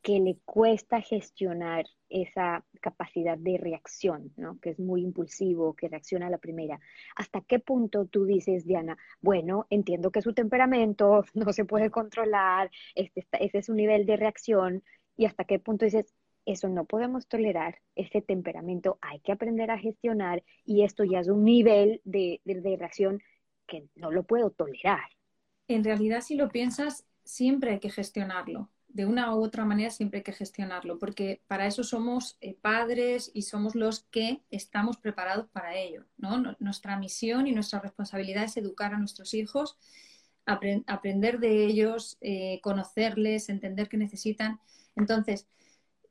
que le cuesta gestionar esa capacidad de reacción, ¿no? que es muy impulsivo, que reacciona a la primera. ¿Hasta qué punto tú dices, Diana, bueno, entiendo que su temperamento no se puede controlar, este, ese es su nivel de reacción, y hasta qué punto dices, eso no podemos tolerar, ese temperamento hay que aprender a gestionar y esto ya es un nivel de, de, reacción que no lo puedo tolerar. En realidad, si lo piensas, siempre hay que gestionarlo. De una u otra manera siempre hay que gestionarlo, porque para eso somos eh, padres y somos los que estamos preparados para ello. Nuestra misión y nuestra responsabilidad es educar a nuestros hijos, aprender de ellos, eh, conocerles, entender qué necesitan. Entonces,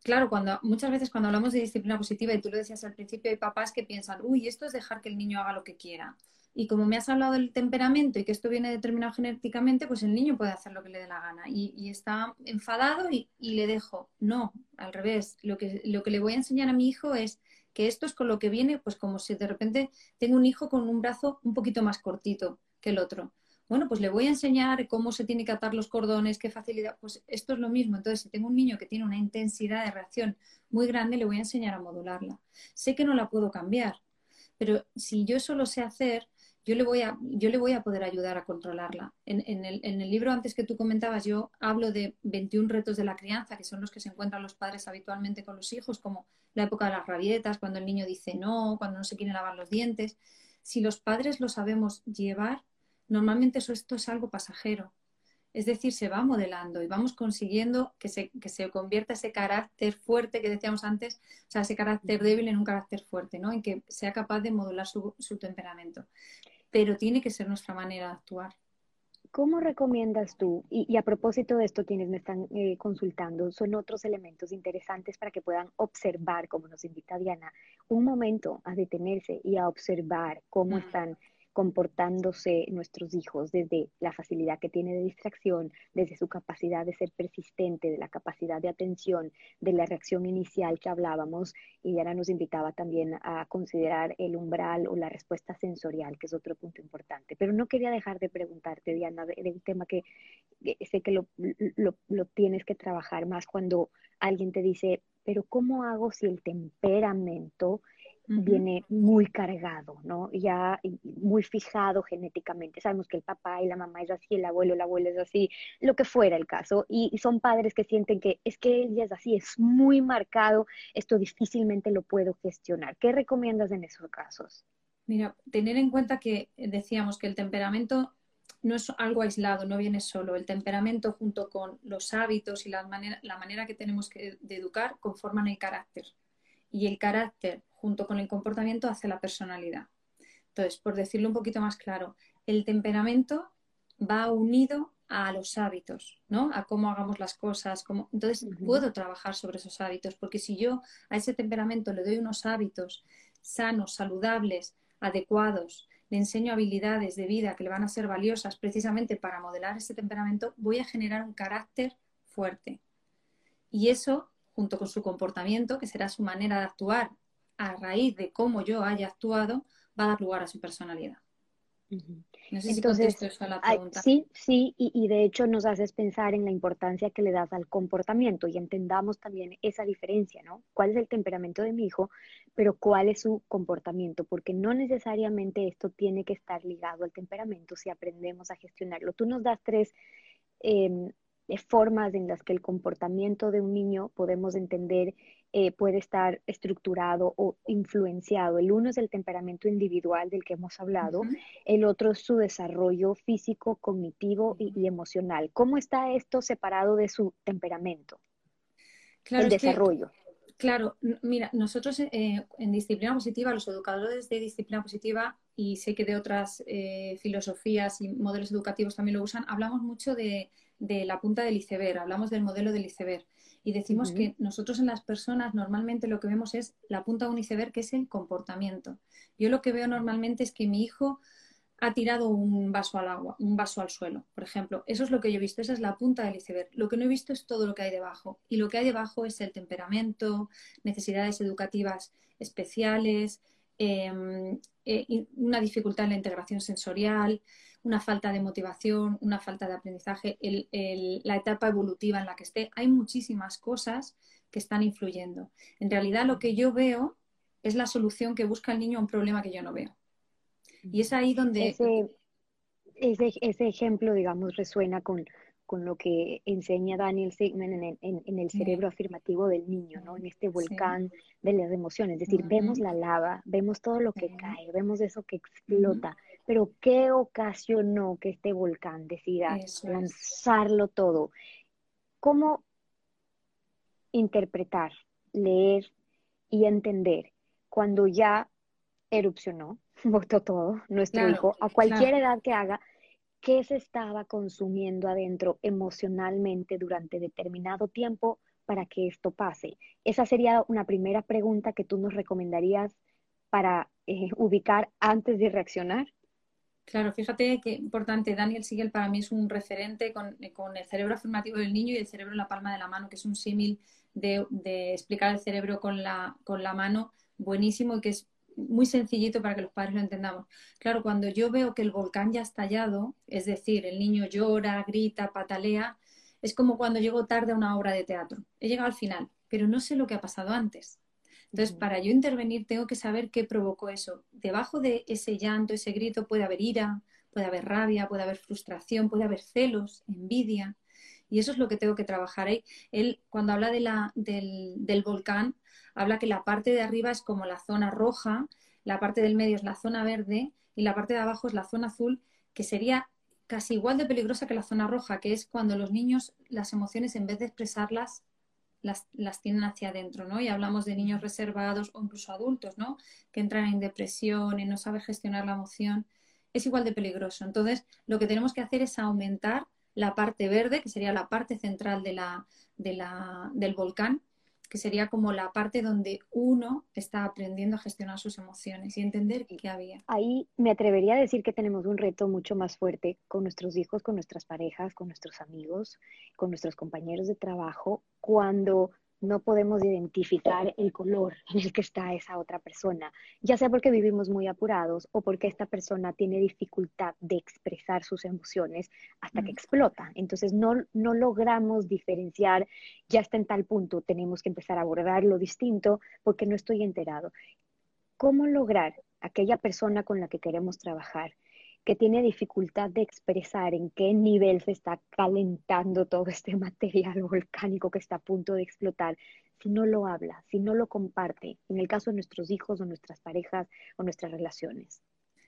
claro, cuando muchas veces cuando hablamos de disciplina positiva, y tú lo decías al principio, hay papás que piensan, uy, esto es dejar que el niño haga lo que quiera. Y como me has hablado del temperamento y que esto viene determinado genéticamente, pues el niño puede hacer lo que le dé la gana. Y, está enfadado y, le dejo. No, al revés. Lo que, lo que le voy a enseñar a mi hijo es que esto es con lo que viene, pues como si de repente tengo un hijo con un brazo un poquito más cortito que el otro bueno, pues le voy a enseñar cómo se tiene que atar los cordones, qué facilidad, pues esto es lo mismo. Entonces, si tengo un niño que tiene una intensidad de reacción muy grande, le voy a enseñar a modularla. Sé que no la puedo cambiar, pero si yo eso lo sé hacer, yo le voy a, yo le voy a poder ayudar a controlarla. En, el, en, el, libro antes que tú comentabas, yo hablo de 21 retos de la crianza, que son los que se encuentran los padres habitualmente con los hijos, como la época de las rabietas, cuando el niño dice no, cuando no se quiere lavar los dientes. Si los padres lo sabemos llevar, normalmente eso, esto es algo pasajero. Es decir, se va modelando y vamos consiguiendo que se, que se convierta ese carácter fuerte que decíamos antes, o sea, ese carácter débil en un carácter fuerte, ¿no? En que sea capaz de modular su, temperamento. Pero tiene que ser nuestra manera de actuar. ¿Cómo recomiendas tú, y, a propósito de esto, quienes me están eh, consultando, son otros elementos interesantes para que puedan observar, como nos invita Diana, un momento a detenerse y a observar cómo están comportándose nuestros hijos, desde la facilidad que tiene de distracción, desde su capacidad de ser persistente, de la capacidad de atención, de la reacción inicial que hablábamos, y Diana nos invitaba también a considerar el umbral o la respuesta sensorial, que es otro punto importante. Pero no quería dejar de preguntarte, Diana, de, un tema que sé que lo, lo tienes que trabajar más cuando alguien te dice, pero ¿cómo hago si el temperamento viene muy cargado, ¿no? Ya muy fijado genéticamente. Sabemos que el papá y la mamá es así, el abuelo, la abuela es así, lo que fuera el caso. Y, son padres que sienten que es que él ya es así, es muy marcado, esto difícilmente lo puedo gestionar. ¿Qué recomiendas en esos casos? Mira, tener en cuenta que decíamos que el temperamento no es algo aislado, no viene solo. El temperamento junto con los hábitos y la manera, la manera que tenemos que, de educar conforman el carácter. Y el carácter junto con el comportamiento hacia la personalidad. Entonces, por decirlo un poquito más claro, el temperamento va unido a los hábitos, ¿no? A cómo hagamos las cosas. Cómo... Entonces, puedo trabajar sobre esos hábitos, porque si yo a ese temperamento le doy unos hábitos sanos, saludables, adecuados, le enseño habilidades de vida que le van a ser valiosas precisamente para modelar ese temperamento, voy a generar un carácter fuerte. Y eso, junto con su comportamiento, que será su manera de actuar a raíz de cómo yo haya actuado, va a dar lugar a su personalidad. No sé Entonces, si eso a la pregunta. Sí, sí, y, y, de hecho nos haces pensar en la importancia que le das al comportamiento y entendamos también esa diferencia, ¿no? ¿Cuál es el temperamento de mi hijo, pero cuál es su comportamiento? Porque no necesariamente esto tiene que estar ligado al temperamento si aprendemos a gestionarlo. Tú nos das tres em, formas en las que el comportamiento de un niño podemos entender eh, puede estar estructurado o influenciado. El uno es el temperamento individual del que hemos hablado, el otro es su desarrollo físico, cognitivo y, emocional. ¿Cómo está esto separado de su temperamento? el desarrollo. claro, mira, nosotros eh, en disciplina positiva, los educadores de disciplina positiva, y sé que de otras eh, filosofías y modelos educativos también lo usan, hablamos mucho de, de la punta del iceberg, hablamos del modelo del iceberg y decimos que nosotros en las personas normalmente lo que vemos es la punta de un iceberg, que es el comportamiento. Yo lo que veo normalmente es que mi hijo ha tirado un vaso al agua, un vaso al suelo, por ejemplo. Eso es lo que yo he visto, esa es la punta del iceberg. Lo que no he visto es todo lo que hay debajo. Y lo que hay debajo es el temperamento, necesidades educativas especiales, em, eh, una dificultad en la integración sensorial, una falta de motivación, una falta de aprendizaje, la etapa evolutiva en la que esté. Hay muchísimas cosas que están influyendo. En realidad lo que yo veo es la solución que busca el niño a un problema que yo no veo. Y es ahí donde... Ese, ese, ejemplo, digamos, resuena con, con lo que enseña Daniel Sigman en, el cerebro afirmativo del niño, ¿no? En este volcán de las emociones. Es decir, vemos la lava, vemos todo lo que cae, vemos eso que explota, pero ¿qué ocasionó que este volcán decida lanzarlo todo? ¿Cómo interpretar, leer y entender cuando ya erupcionó, botó todo, nuestro hijo, a cualquier edad que haga, qué se estaba consumiendo adentro emocionalmente durante determinado tiempo para que esto pase? Esa sería una primera pregunta que tú nos recomendarías para eh, ubicar antes de reaccionar. Claro, fíjate qué importante. Daniel Siegel para mí es un referente con, el cerebro afirmativo del niño y el cerebro en la palma de la mano, que es un símil de, explicar el cerebro con la, con la mano buenísimo y que es muy sencillito para que los padres lo entendamos. Claro, cuando yo veo que el volcán ya ha estallado, es decir, el niño llora, grita, patalea, es como cuando llego tarde a una obra de teatro. He llegado al final, pero no sé lo que ha pasado antes. Entonces, para yo intervenir, tengo que saber qué provocó eso. Debajo de ese llanto, ese grito, puede haber ira, puede haber rabia, puede haber frustración, puede haber celos, envidia. Y eso es lo que tengo que trabajar ahí. Él, cuando habla de la, del, del volcán, habla que la parte de arriba es como la zona roja, la parte del medio es la zona verde y la parte de abajo es la zona azul, que sería casi igual de peligrosa que la zona roja, que es cuando los niños las emociones en vez de expresarlas las, las, tienen hacia adentro, ¿no? Y hablamos de niños reservados o incluso adultos, ¿no? Que entran en depresión y no saben gestionar la emoción. Es igual de peligroso. Entonces, lo que tenemos que hacer es aumentar la parte verde, que sería la parte central de la, de la, del volcán, que sería como la parte donde uno está aprendiendo a gestionar sus emociones y entender qué había. Ahí me atrevería a decir que tenemos un reto mucho más fuerte con nuestros hijos, con nuestras parejas, con nuestros amigos, con nuestros compañeros de trabajo, cuando no podemos identificar el color en el que está esa otra persona, ya sea porque vivimos muy apurados o porque esta persona tiene dificultad de expresar sus emociones hasta que explota. Entonces no, no logramos diferenciar, ya está en tal punto, tenemos que empezar a abordarlo distinto porque no estoy enterado. ¿Cómo lograr aquella persona con la que queremos trabajar que tiene dificultad de expresar en qué nivel se está calentando todo este material volcánico que está a punto de explotar, si no lo habla, si no lo comparte, en el caso de nuestros hijos o nuestras parejas o nuestras relaciones.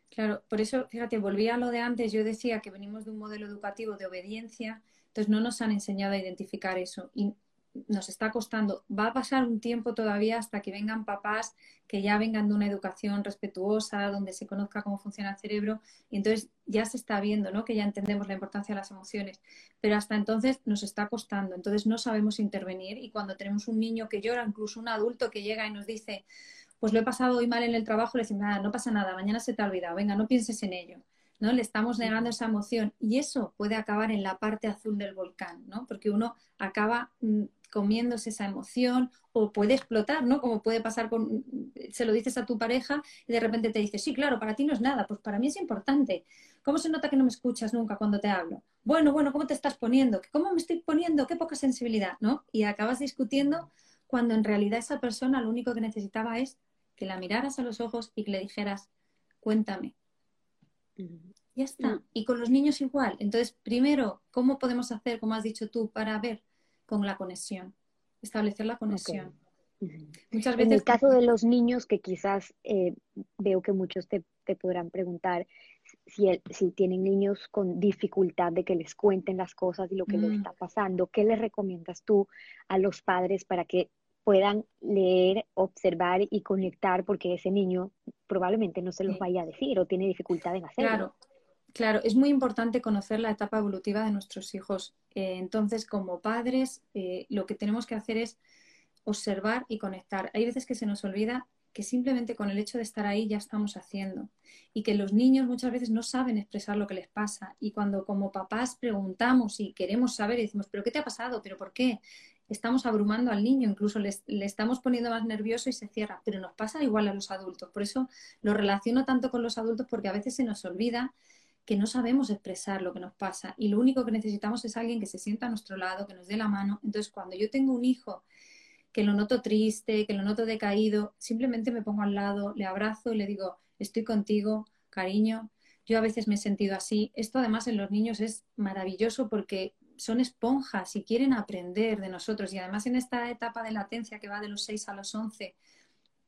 Claro, por eso, fíjate, volví a lo de antes, yo decía que venimos de un modelo educativo de obediencia, entonces no nos han enseñado a identificar eso. Nos está costando. Va a pasar un tiempo todavía hasta que vengan papás que ya vengan de una educación respetuosa, donde se conozca cómo funciona el cerebro, y entonces ya se está viendo, ¿no? Que ya entendemos la importancia de las emociones. Pero hasta entonces nos está costando, entonces no sabemos intervenir y cuando tenemos un niño que llora, incluso un adulto que llega y nos dice, pues lo he pasado hoy mal en el trabajo, le decimos, nada, no pasa nada, mañana se te ha olvidado, venga, no pienses en ello. ¿no? Le estamos negando esa emoción y eso puede acabar en la parte azul del volcán, ¿no? Porque uno acaba mm, comiéndose esa emoción o puede explotar, ¿no? Como puede pasar con, se lo dices a tu pareja y de repente te dice, sí, claro, para ti no es nada, pues para mí es importante. ¿Cómo se nota que no me escuchas nunca cuando te hablo? Bueno, bueno, ¿cómo te estás poniendo? ¿Cómo me estoy poniendo? Qué poca sensibilidad, ¿no? Y acabas discutiendo cuando en realidad esa persona lo único que necesitaba es que la miraras a los ojos y que le dijeras, cuéntame. Ya está. Y con los niños igual. Entonces, primero, ¿cómo podemos hacer, como has dicho tú, para ver con la conexión, establecer la conexión. Muchas veces... En el caso de los niños, que quizás eh, veo que muchos te, podrán preguntar si, si, tienen niños con dificultad de que les cuenten las cosas y lo que les mm. está pasando, ¿qué les recomiendas tú a los padres para que puedan leer, observar y conectar porque ese niño probablemente no se los vaya a decir o tiene dificultad en hacerlo. Claro, claro, es muy importante conocer la etapa evolutiva de nuestros hijos. Eh, entonces, como padres, eh, lo que tenemos que hacer es observar y conectar. Hay veces que se nos olvida que simplemente con el hecho de estar ahí ya estamos haciendo y que los niños muchas veces no saben expresar lo que les pasa y cuando como papás preguntamos y queremos saber y decimos, pero ¿qué te ha pasado? ¿Pero por qué? estamos abrumando al niño, incluso le, estamos poniendo más nervioso y se cierra, pero nos pasa igual a los adultos. Por eso lo relaciono tanto con los adultos porque a veces se nos olvida que no sabemos expresar lo que nos pasa y lo único que necesitamos es alguien que se sienta a nuestro lado, que nos dé la mano. Entonces, cuando yo tengo un hijo que lo noto triste, que lo noto decaído, simplemente me pongo al lado, le abrazo y le digo, estoy contigo, cariño. Yo a veces me he sentido así. Esto además en los niños es maravilloso porque son esponjas y quieren aprender de nosotros. Y además en esta etapa de latencia que va de los 6 a los 11,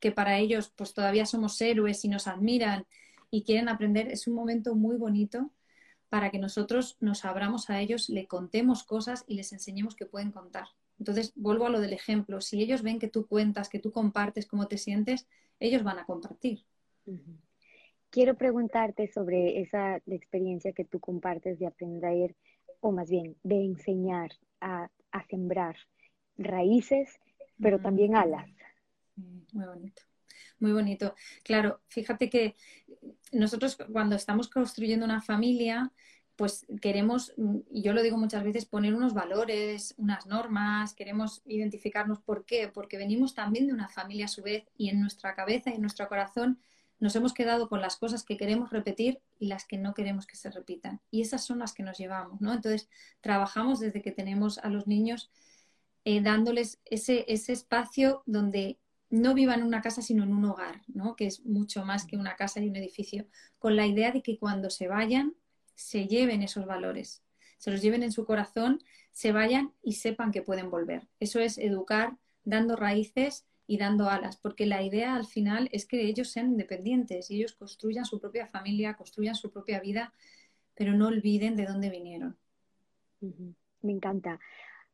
que para ellos pues todavía somos héroes y nos admiran y quieren aprender, es un momento muy bonito para que nosotros nos abramos a ellos, le contemos cosas y les enseñemos que pueden contar. Entonces, vuelvo a lo del ejemplo. Si ellos ven que tú cuentas, que tú compartes cómo te sientes, ellos van a compartir. Quiero preguntarte sobre esa experiencia que tú compartes de aprender o más bien de enseñar a, sembrar raíces, pero también alas. Muy bonito, muy bonito. Claro, fíjate que nosotros cuando estamos construyendo una familia, pues queremos, y yo lo digo muchas veces, poner unos valores, unas normas, queremos identificarnos por qué, porque venimos también de una familia a su vez y en nuestra cabeza y en nuestro corazón nos hemos quedado con las cosas que queremos repetir y las que no queremos que se repitan. Y esas son las que nos llevamos, ¿no? Entonces, trabajamos desde que tenemos a los niños eh, dándoles ese, ese espacio donde no vivan en una casa, sino en un hogar, ¿no? Que es mucho más que una casa y un edificio, con la idea de que cuando se vayan, se lleven esos valores, se los lleven en su corazón, se vayan y sepan que pueden volver. Eso es educar dando raíces y dando alas, porque la idea al final es que ellos sean independientes y ellos construyan su propia familia, construyan su propia vida, pero no olviden de dónde vinieron. Me encanta.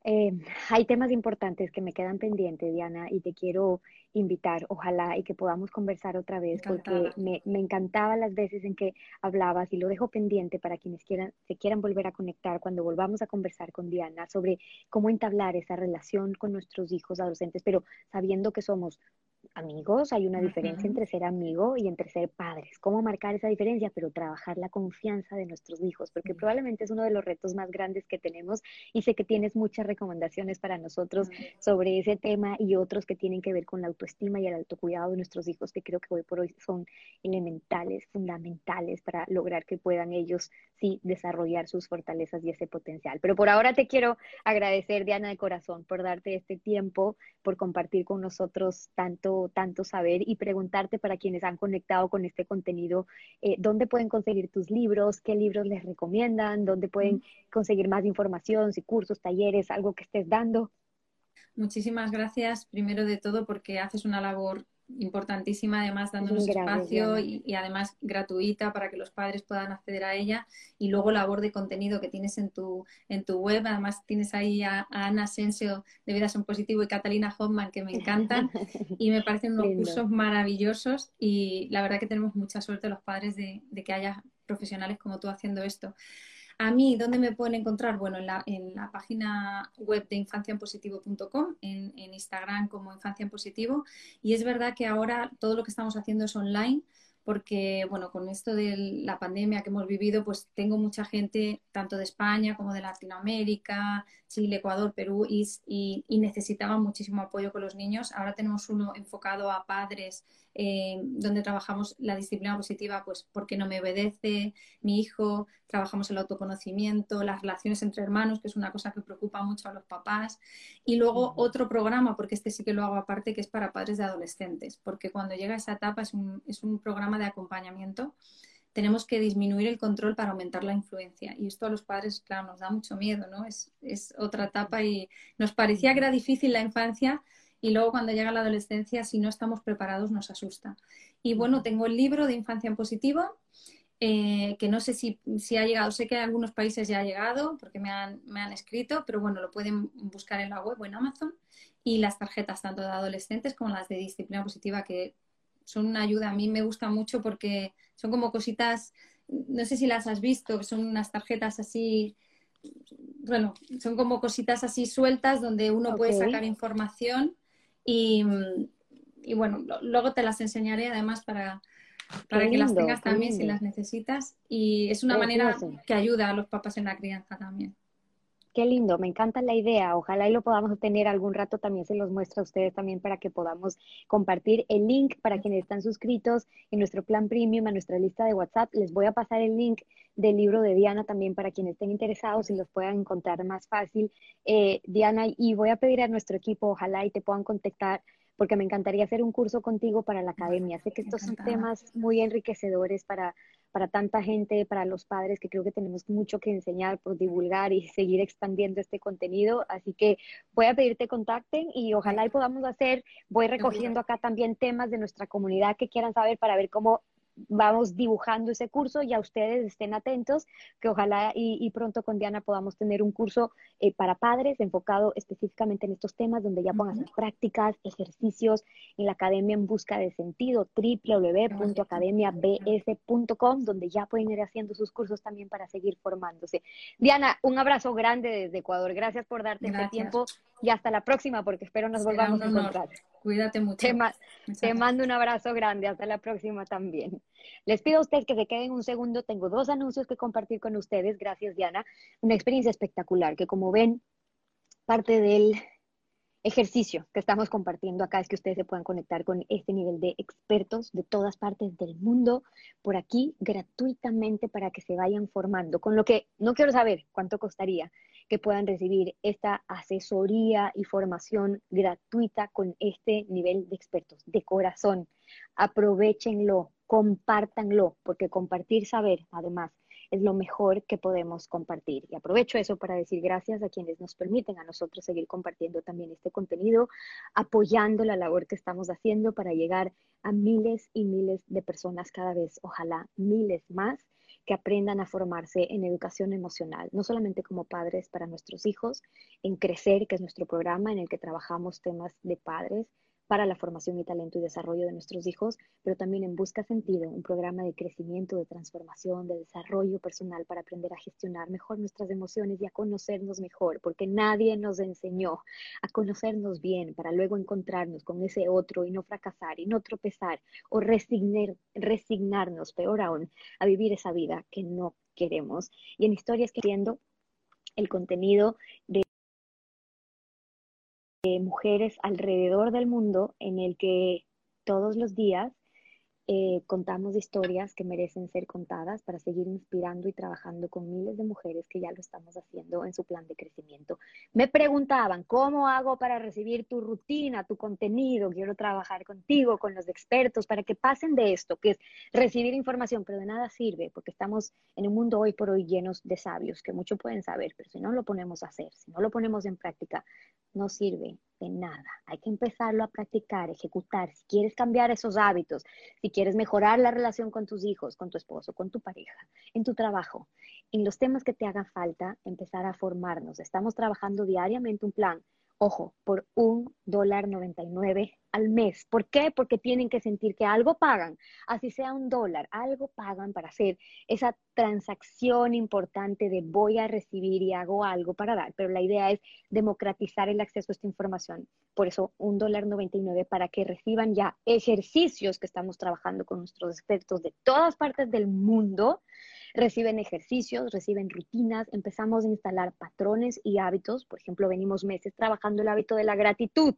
Eh, hay temas importantes que me quedan pendientes, Diana, y te quiero invitar, ojalá, y que podamos conversar otra vez, porque me, me encantaba las veces en que hablabas y lo dejo pendiente para quienes quieran, se quieran volver a conectar cuando volvamos a conversar con Diana sobre cómo entablar esa relación con nuestros hijos adolescentes, pero sabiendo que somos amigos, hay una diferencia entre ser amigo y entre ser padres. ¿Cómo marcar esa diferencia? Pero trabajar la confianza de nuestros hijos, porque probablemente es uno de los retos más grandes que tenemos y sé que tienes muchas recomendaciones para nosotros sobre ese tema y otros que tienen que ver con la autoestima y el autocuidado de nuestros hijos, que creo que hoy por hoy son elementales, fundamentales para lograr que puedan ellos sí desarrollar sus fortalezas y ese potencial. Pero por ahora te quiero agradecer, Diana, de corazón, por darte este tiempo, por compartir con nosotros tanto tanto, saber y preguntarte para quienes han conectado con este contenido, eh, dónde pueden conseguir tus libros, qué libros les recomiendan, dónde pueden conseguir más información, si cursos, talleres, algo que estés dando. Muchísimas gracias, primero de todo, porque haces una labor importantísima, además dándonos espacio y, además gratuita para que los padres puedan acceder a ella. Y luego labor de contenido que tienes en tu, en tu web. Además tienes ahí a, Ana Sensio de Vidas en Positivo y Catalina Hoffman que me encantan y me parecen unos cursos maravillosos y la verdad que tenemos mucha suerte los padres de, de que haya profesionales como tú haciendo esto. A mí, ¿dónde me pueden encontrar? Bueno, en la, en la página web de infanciaenpositivo.com, en, en Instagram como Infancia en Positivo. Y es verdad que ahora todo lo que estamos haciendo es online porque, bueno, con esto de la pandemia que hemos vivido, pues tengo mucha gente, tanto de España como de Latinoamérica, Chile, Ecuador, Perú, y, y, necesitaban muchísimo apoyo con los niños. Ahora tenemos uno enfocado a padres, eh, donde trabajamos la disciplina positiva, pues porque no me obedece mi hijo, trabajamos el autoconocimiento, las relaciones entre hermanos, que es una cosa que preocupa mucho a los papás. Y luego otro programa, porque este sí que lo hago aparte, que es para padres de adolescentes, porque cuando llega esa etapa es un, es un programa de acompañamiento tenemos que disminuir el control para aumentar la influencia. Y esto a los padres, claro, nos da mucho miedo, ¿no? Es, es, otra etapa y nos parecía que era difícil la infancia y luego cuando llega la adolescencia, si no estamos preparados, nos asusta. Y bueno, tengo el libro de Infancia en Positivo, eh, que no sé si, si, ha llegado, sé que en algunos países ya ha llegado porque me han, me han escrito, pero bueno, lo pueden buscar en la web o en Amazon. Y las tarjetas tanto de adolescentes como las de disciplina positiva, que son una ayuda. A mí me gusta mucho porque son como cositas, no sé si las has visto, son unas tarjetas así bueno, son como cositas así sueltas donde uno puede sacar información y, bueno, luego te las enseñaré además para, para que las tengas también si las necesitas y es una manera que ayuda a los papás en la crianza también. Qué lindo, me encanta la idea. Ojalá y lo podamos tener algún rato. También se los muestra a ustedes también para que podamos compartir el link para quienes están suscritos en nuestro plan premium, a nuestra lista de WhatsApp. Les voy a pasar el link del libro de Diana también para quienes estén interesados y los puedan encontrar más fácil. Eh, Diana, y voy a pedir a nuestro equipo, ojalá y te puedan contactar porque me encantaría hacer un curso contigo para la academia. Sé que estos son temas muy enriquecedores para para tanta gente, para los padres, que creo que tenemos mucho que enseñar por divulgar y seguir expandiendo este contenido. Así que voy a pedirte contacten y ojalá y podamos hacer, voy recogiendo acá también temas de nuestra comunidad que quieran saber para ver cómo vamos dibujando ese curso y a ustedes estén atentos, que ojalá y, pronto con Diana podamos tener un curso eh, para padres enfocado específicamente en estos temas, donde ya pongan prácticas, ejercicios en la Academia en Busca de Sentido, www.academiabs.com, donde ya pueden ir haciendo sus cursos también para seguir formándose. Diana, un abrazo grande desde Ecuador. Gracias por darte este tiempo y hasta la próxima, porque espero nos volvamos a encontrar. Cuídate mucho. Te, mando un abrazo grande. Hasta la próxima también. Les pido a ustedes que se queden un segundo. Tengo dos anuncios que compartir con ustedes. Gracias, Diana. Una experiencia espectacular que, como ven, parte del ejercicio que estamos compartiendo acá es que ustedes se puedan conectar con este nivel de expertos de todas partes del mundo por aquí gratuitamente para que se vayan formando. Con lo que no quiero saber cuánto costaría que puedan recibir esta asesoría y formación gratuita con este nivel de expertos de corazón. Aprovechenlo, compártanlo, porque compartir saber, además, es lo mejor que podemos compartir. Y aprovecho eso para decir gracias a quienes nos permiten a nosotros seguir compartiendo también este contenido, apoyando la labor que estamos haciendo para llegar a miles y miles de personas cada vez, ojalá miles más que aprendan a formarse en educación emocional, no solamente como padres para nuestros hijos, en Crecer, que es nuestro programa en el que trabajamos temas de padres, para la formación y talento y desarrollo de nuestros hijos, pero también en Busca Sentido, un programa de crecimiento, de transformación, de desarrollo personal para aprender a gestionar mejor nuestras emociones y a conocernos mejor, porque nadie nos enseñó a conocernos bien para luego encontrarnos con ese otro y no fracasar y no tropezar o resignar, resignarnos, peor aún, a vivir esa vida que no queremos. Y en historias queriendo el contenido de mujeres alrededor del mundo en el que todos los días eh, contamos historias que merecen ser contadas para seguir inspirando y trabajando con miles de mujeres que ya lo estamos haciendo en su plan de crecimiento. Me preguntaban, ¿cómo hago para recibir tu rutina, tu contenido? Quiero trabajar contigo, con los expertos, para que pasen de esto, que es recibir información, pero de nada sirve, porque estamos en un mundo hoy por hoy llenos de sabios, que mucho pueden saber, pero si no lo ponemos a hacer, si no lo ponemos en práctica, no sirve de nada. Hay que empezarlo a practicar, ejecutar. Si quieres cambiar esos hábitos, si quieres mejorar la relación con tus hijos, con tu esposo, con tu pareja, en tu trabajo, en los temas que te hagan falta, empezar a formarnos. Estamos trabajando diariamente un plan ojo, por un dólar noventa y nueve al mes. ¿Por qué? Porque tienen que sentir que algo pagan, así sea un dólar, algo pagan para hacer esa transacción importante de voy a recibir y hago algo para dar. Pero la idea es democratizar el acceso a esta información. Por eso, un dólar noventa y nueve para que reciban ya ejercicios que estamos trabajando con nuestros expertos de todas partes del mundo reciben ejercicios, reciben rutinas, empezamos a instalar patrones y hábitos. Por ejemplo, venimos meses trabajando el hábito de la gratitud.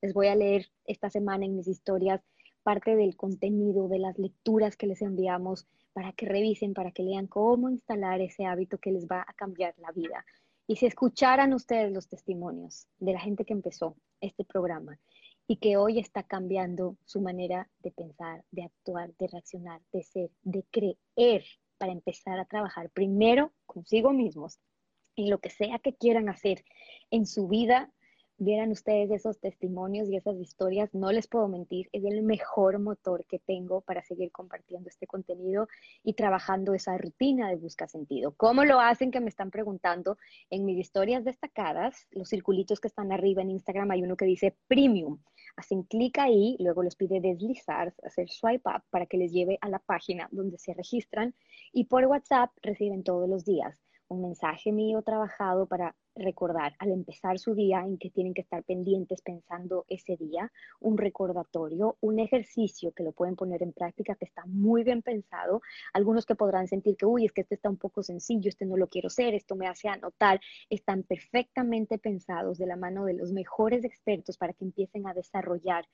Les voy a leer esta semana en mis historias parte del contenido, de las lecturas que les enviamos para que revisen, para que lean cómo instalar ese hábito que les va a cambiar la vida. Y si escucharan ustedes los testimonios de la gente que empezó este programa y que hoy está cambiando su manera de pensar, de actuar, de reaccionar, de ser, de creer para empezar a trabajar primero consigo mismos en lo que sea que quieran hacer en su vida, vieran ustedes esos testimonios y esas historias, no les puedo mentir, es el mejor motor que tengo para seguir compartiendo este contenido y trabajando esa rutina de busca sentido. ¿Cómo lo hacen? Que me están preguntando en mis historias destacadas, los circulitos que están arriba en Instagram, hay uno que dice premium. Hacen clic ahí, luego les pide deslizar, hacer swipe up para que les lleve a la página donde se registran y por WhatsApp reciben todos los días un mensaje mío trabajado para recordar al empezar su día en que tienen que estar pendientes pensando ese día, un recordatorio, un ejercicio que lo pueden poner en práctica que está muy bien pensado. Algunos que podrán sentir que, uy, es que este está un poco sencillo, este no lo quiero hacer, esto me hace anotar, están perfectamente pensados de la mano de los mejores expertos para que empiecen a desarrollar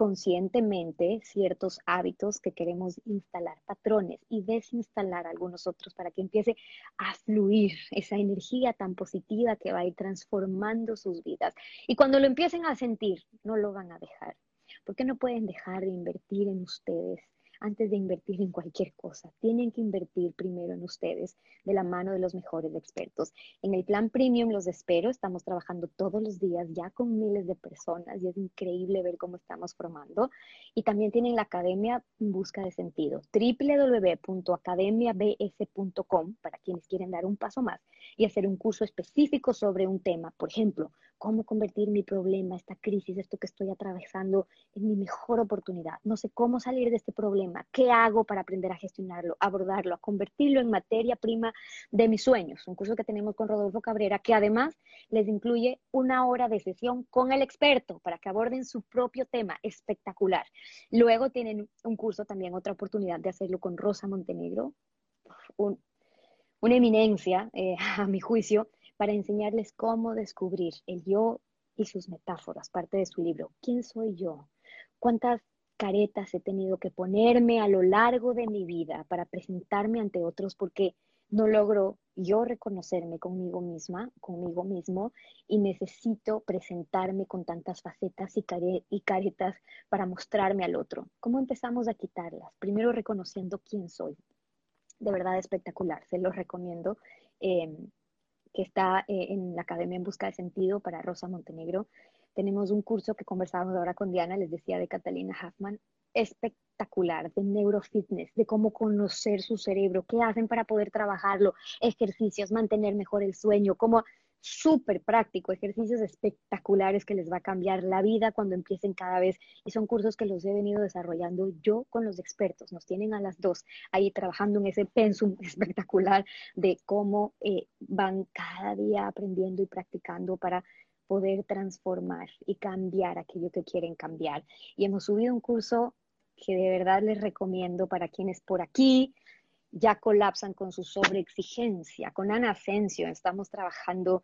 conscientemente ciertos hábitos que queremos instalar, patrones y desinstalar algunos otros para que empiece a fluir esa energía tan positiva que va a ir transformando sus vidas. Y cuando lo empiecen a sentir, no lo van a dejar. porque no pueden dejar de invertir en ustedes? Antes de invertir en cualquier cosa. Tienen que invertir primero en ustedes de la mano de los mejores expertos. En el plan premium los espero. Estamos trabajando todos los días ya con miles de personas y es increíble ver cómo estamos formando. Y también tienen la academia en busca de sentido. www.academiabs.com para quienes quieren dar un paso más y hacer un curso específico sobre un tema. Por ejemplo, cómo convertir mi problema, esta crisis, esto que estoy atravesando en mi mejor oportunidad. No sé cómo salir de este problema ¿Qué hago para aprender a gestionarlo, abordarlo, a convertirlo en materia prima de mis sueños? Un curso que tenemos con Rodolfo Cabrera que además les incluye una hora de sesión con el experto para que aborden su propio tema espectacular. Luego tienen un curso también, otra oportunidad de hacerlo con Rosa Montenegro, una eminencia eh, a mi juicio, para enseñarles cómo descubrir el yo y sus metáforas, parte de su libro. ¿Quién soy yo? ¿Cuántas caretas he tenido que ponerme a lo largo de mi vida para presentarme ante otros porque no logro yo reconocerme conmigo misma, conmigo mismo, y necesito presentarme con tantas facetas y, caretas para mostrarme al otro. ¿Cómo empezamos a quitarlas? Primero reconociendo quién soy. De verdad espectacular, se los recomiendo. Em, que está eh, en la Academia en Busca de Sentido para Rosa Montenegro. Tenemos un curso que conversábamos ahora con Diana, les decía, de Catalina Huffman, espectacular, de neurofitness, de cómo conocer su cerebro, qué hacen para poder trabajarlo, ejercicios, mantener mejor el sueño, cómo súper práctico, ejercicios espectaculares que les va a cambiar la vida cuando empiecen cada vez. Y son cursos que los he venido desarrollando yo con los expertos. Nos tienen a las dos ahí trabajando en ese pensum espectacular de cómo eh, van cada día aprendiendo y practicando para poder transformar y cambiar aquello que quieren cambiar. Y hemos subido un curso que de verdad les recomiendo para quienes por aquí ya colapsan con su sobreexigencia. Con Ana Asensio estamos trabajando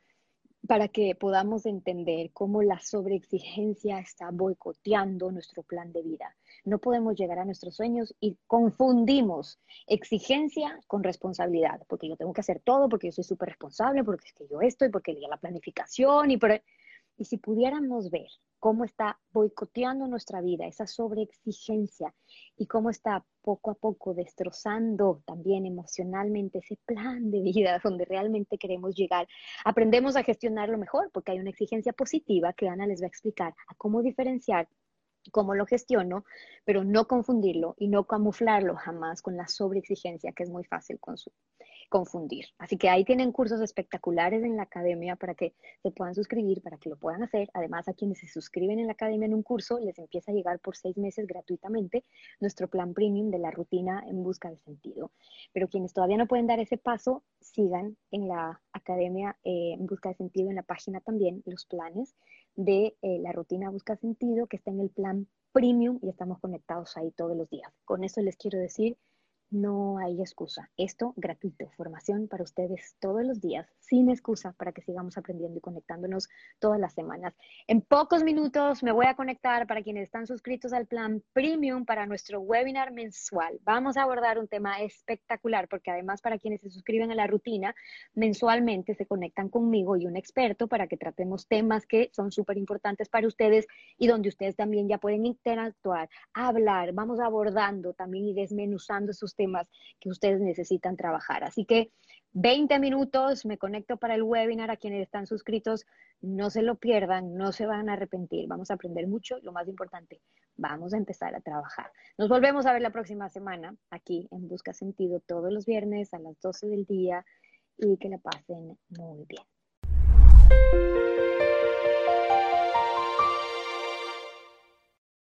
para que podamos entender cómo la sobreexigencia está boicoteando nuestro plan de vida. No podemos llegar a nuestros sueños y confundimos exigencia con responsabilidad, porque yo tengo que hacer todo, porque yo soy súper responsable, porque es que yo estoy, porque la planificación y por... Y si pudiéramos ver cómo está boicoteando nuestra vida, esa sobreexigencia y cómo está poco a poco destrozando también emocionalmente ese plan de vida donde realmente queremos llegar, aprendemos a gestionarlo mejor porque hay una exigencia positiva que Ana les va a explicar a cómo diferenciar cómo lo gestiono, pero no confundirlo y no camuflarlo jamás con la sobreexigencia que es muy fácil confundir. Así que ahí tienen cursos espectaculares en la academia para que se puedan suscribir, para que lo puedan hacer. Además, a quienes se suscriben en la academia en un curso, les empieza a llegar por seis meses gratuitamente nuestro plan premium de la rutina en busca de sentido. Pero quienes todavía no pueden dar ese paso, sigan en la academia eh, en busca de sentido, en la página también, los planes de eh, la rutina busca sentido, que está en el plan premium y estamos conectados ahí todos los días. Con eso les quiero decir no hay excusa. Esto gratuito, formación para ustedes todos los días, sin excusa, para que sigamos aprendiendo y conectándonos todas las semanas. En pocos minutos me voy a conectar para quienes están suscritos al plan premium para nuestro webinar mensual. Vamos a abordar un tema espectacular porque además para quienes se suscriben a la rutina, mensualmente se conectan conmigo y un experto para que tratemos temas que son súper importantes para ustedes y donde ustedes también ya pueden interactuar, hablar, vamos abordando también y desmenuzando sus temas que ustedes necesitan trabajar. Así que 20 minutos, me conecto para el webinar a quienes están suscritos, no se lo pierdan, no se van a arrepentir, vamos a aprender mucho, lo más importante, vamos a empezar a trabajar. Nos volvemos a ver la próxima semana aquí en Busca Sentido todos los viernes a las 12 del día y que la pasen muy bien.